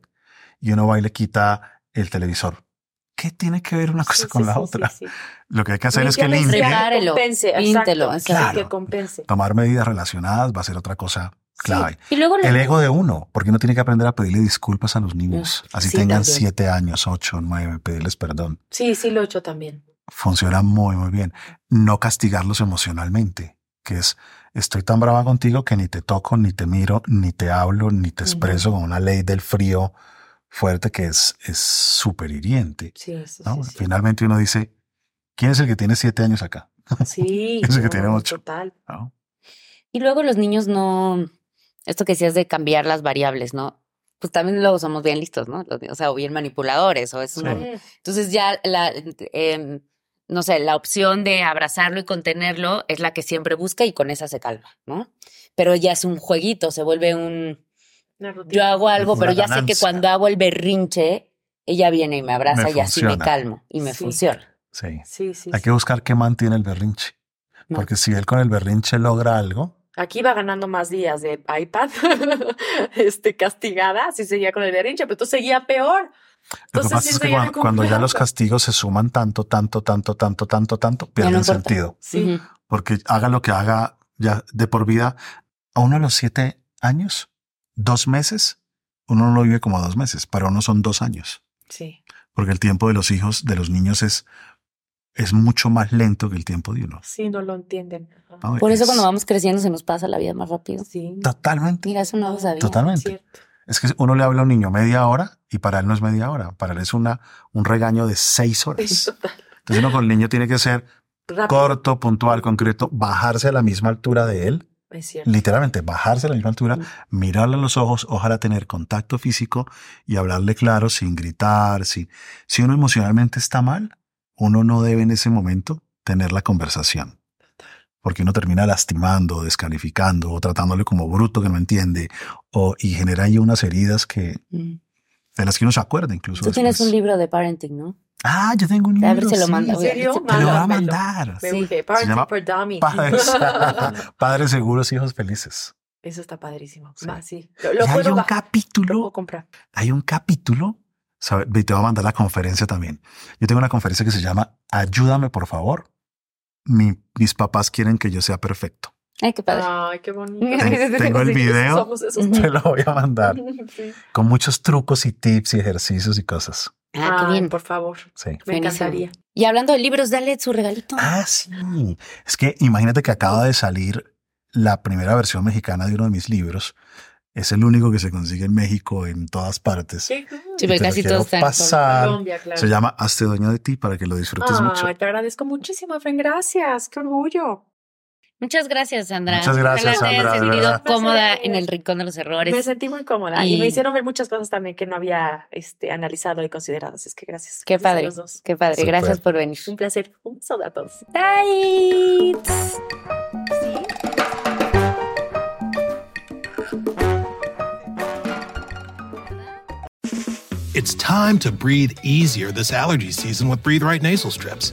y uno va y le quita el televisor. ¿Qué tiene que ver una cosa Sí, con sí, la sí, otra? sí, sí. Lo que hay que hacer es que limpie. que compense, exacto, que compense. Tomar medidas relacionadas va a ser otra cosa clave. Y luego El ego de uno, porque uno tiene que aprender a pedirle disculpas a los niños. Mm, Así sí, tengan también. siete años, ocho, nueve, pedirles perdón. Sí, sí lo he hecho también. Funciona muy, muy bien. No castigarlos emocionalmente, que es, estoy tan brava contigo que ni te toco, ni te miro, ni te hablo, ni te expreso con una ley del frío fuerte que es es súper hiriente. Sí, sí, ¿no? sí, sí. Finalmente uno dice, ¿quién es el que tiene siete años acá? Sí, Ese que no, tiene ocho. Total. ¿No? Y luego los niños no, esto que decías de cambiar las variables, ¿no? Pues también luego somos bien listos, ¿no? O sea, o bien manipuladores, o es una-. Entonces ya la, em, no sé, la opción de abrazarlo y contenerlo es la que siempre busca y con esa se calma, ¿no? Pero ya es un jueguito, se vuelve un, yo hago algo, pero ya sé que cuando hago el berrinche, ella viene y me abraza Me y así me calmo y me Sí. funciona. Sí. Sí, sí. Hay sí. que buscar qué mantiene el berrinche. No. Porque si él con el berrinche logra algo, Aquí va ganando más días de iPad, este, castigada, así seguía con el berrinche, pero tú seguía peor. Lo que pasa es que cuando, cuando ya los castigos se suman tanto, tanto, tanto, tanto, tanto, tanto, no pierden importa. sentido. Sí. Porque haga lo que haga ya de por vida, a uno a los siete años, dos meses, uno no lo vive como dos meses, para uno son dos años. Sí. Porque el tiempo de los hijos, de los niños es, es mucho más lento que el tiempo de uno. Sí, no lo entienden. ¿no? Por eso Es- cuando vamos creciendo se nos pasa la vida más rápido. Sí. Totalmente. Mira, eso no lo sabía. Totalmente. Cierto. Es que uno le habla a un niño media hora y para él no es media hora. Para él es una, un regaño de seis horas. Total. Entonces uno con el niño tiene que ser Rápido. corto, puntual, concreto, bajarse a la misma altura de él, Es cierto. literalmente bajarse a la misma altura, Mm. mirarle a los ojos, ojalá tener contacto físico y hablarle claro sin gritar. Sin... Si uno emocionalmente está mal, uno no debe en ese momento tener la conversación. Porque uno termina lastimando, descalificando o tratándole como bruto que no entiende o, y genera ahí unas heridas que, Mm. de las que uno se acuerda incluso. Tú tienes un libro de parenting, ¿no? Ah, yo tengo un libro. A ver si lo sí. manda. ¿En serio? Te lo voy a mandar. Me Sí. Se Parenting llama for Dummies. Padres, padres seguros, hijos felices. Eso está padrísimo. Sí. Va, sí. Lo, Y lo hay un bajar, lo capítulo, puedo comprar. hay un capítulo, ¿sabe? Ve, te voy a mandar la conferencia también. Yo tengo una conferencia que se llama Ayúdame, por favor. Mi- mis papás quieren que yo sea perfecto. Ay, qué padre. Ay, qué bonito. Ten- tengo el Sí, esos video. esos Ujú. Te lo voy a mandar Sí. con muchos trucos y tips y ejercicios y cosas. Ah, qué bien. por favor. Sí. Me encantaría. Y hablando de libros, dale su regalito. Ah, sí. Es que imagínate que acaba de salir la primera versión mexicana de uno de mis libros. Es el único que se consigue en México en todas partes. Sí, te lo casi quiero todos están. pasar. Colombia, claro. Se llama Hazte dueño de ti para que lo disfrutes mucho. Ay, te agradezco muchísimo, Fren. Gracias. Qué orgullo. Muchas gracias, Sandra. Muchas gracias, Sandra, de sentido verdad. cómoda en el rincón de los errores. Me sentí muy cómoda y, Y- me hicieron ver muchas cosas también que no había este, analizado y considerado. Así es que gracias. Qué Gracias a padre, los dos. qué padre. Súper. Gracias por venir. Un placer. Un beso a todos. Bye. It's time to breathe easier this allergy season with Breathe Right nasal strips.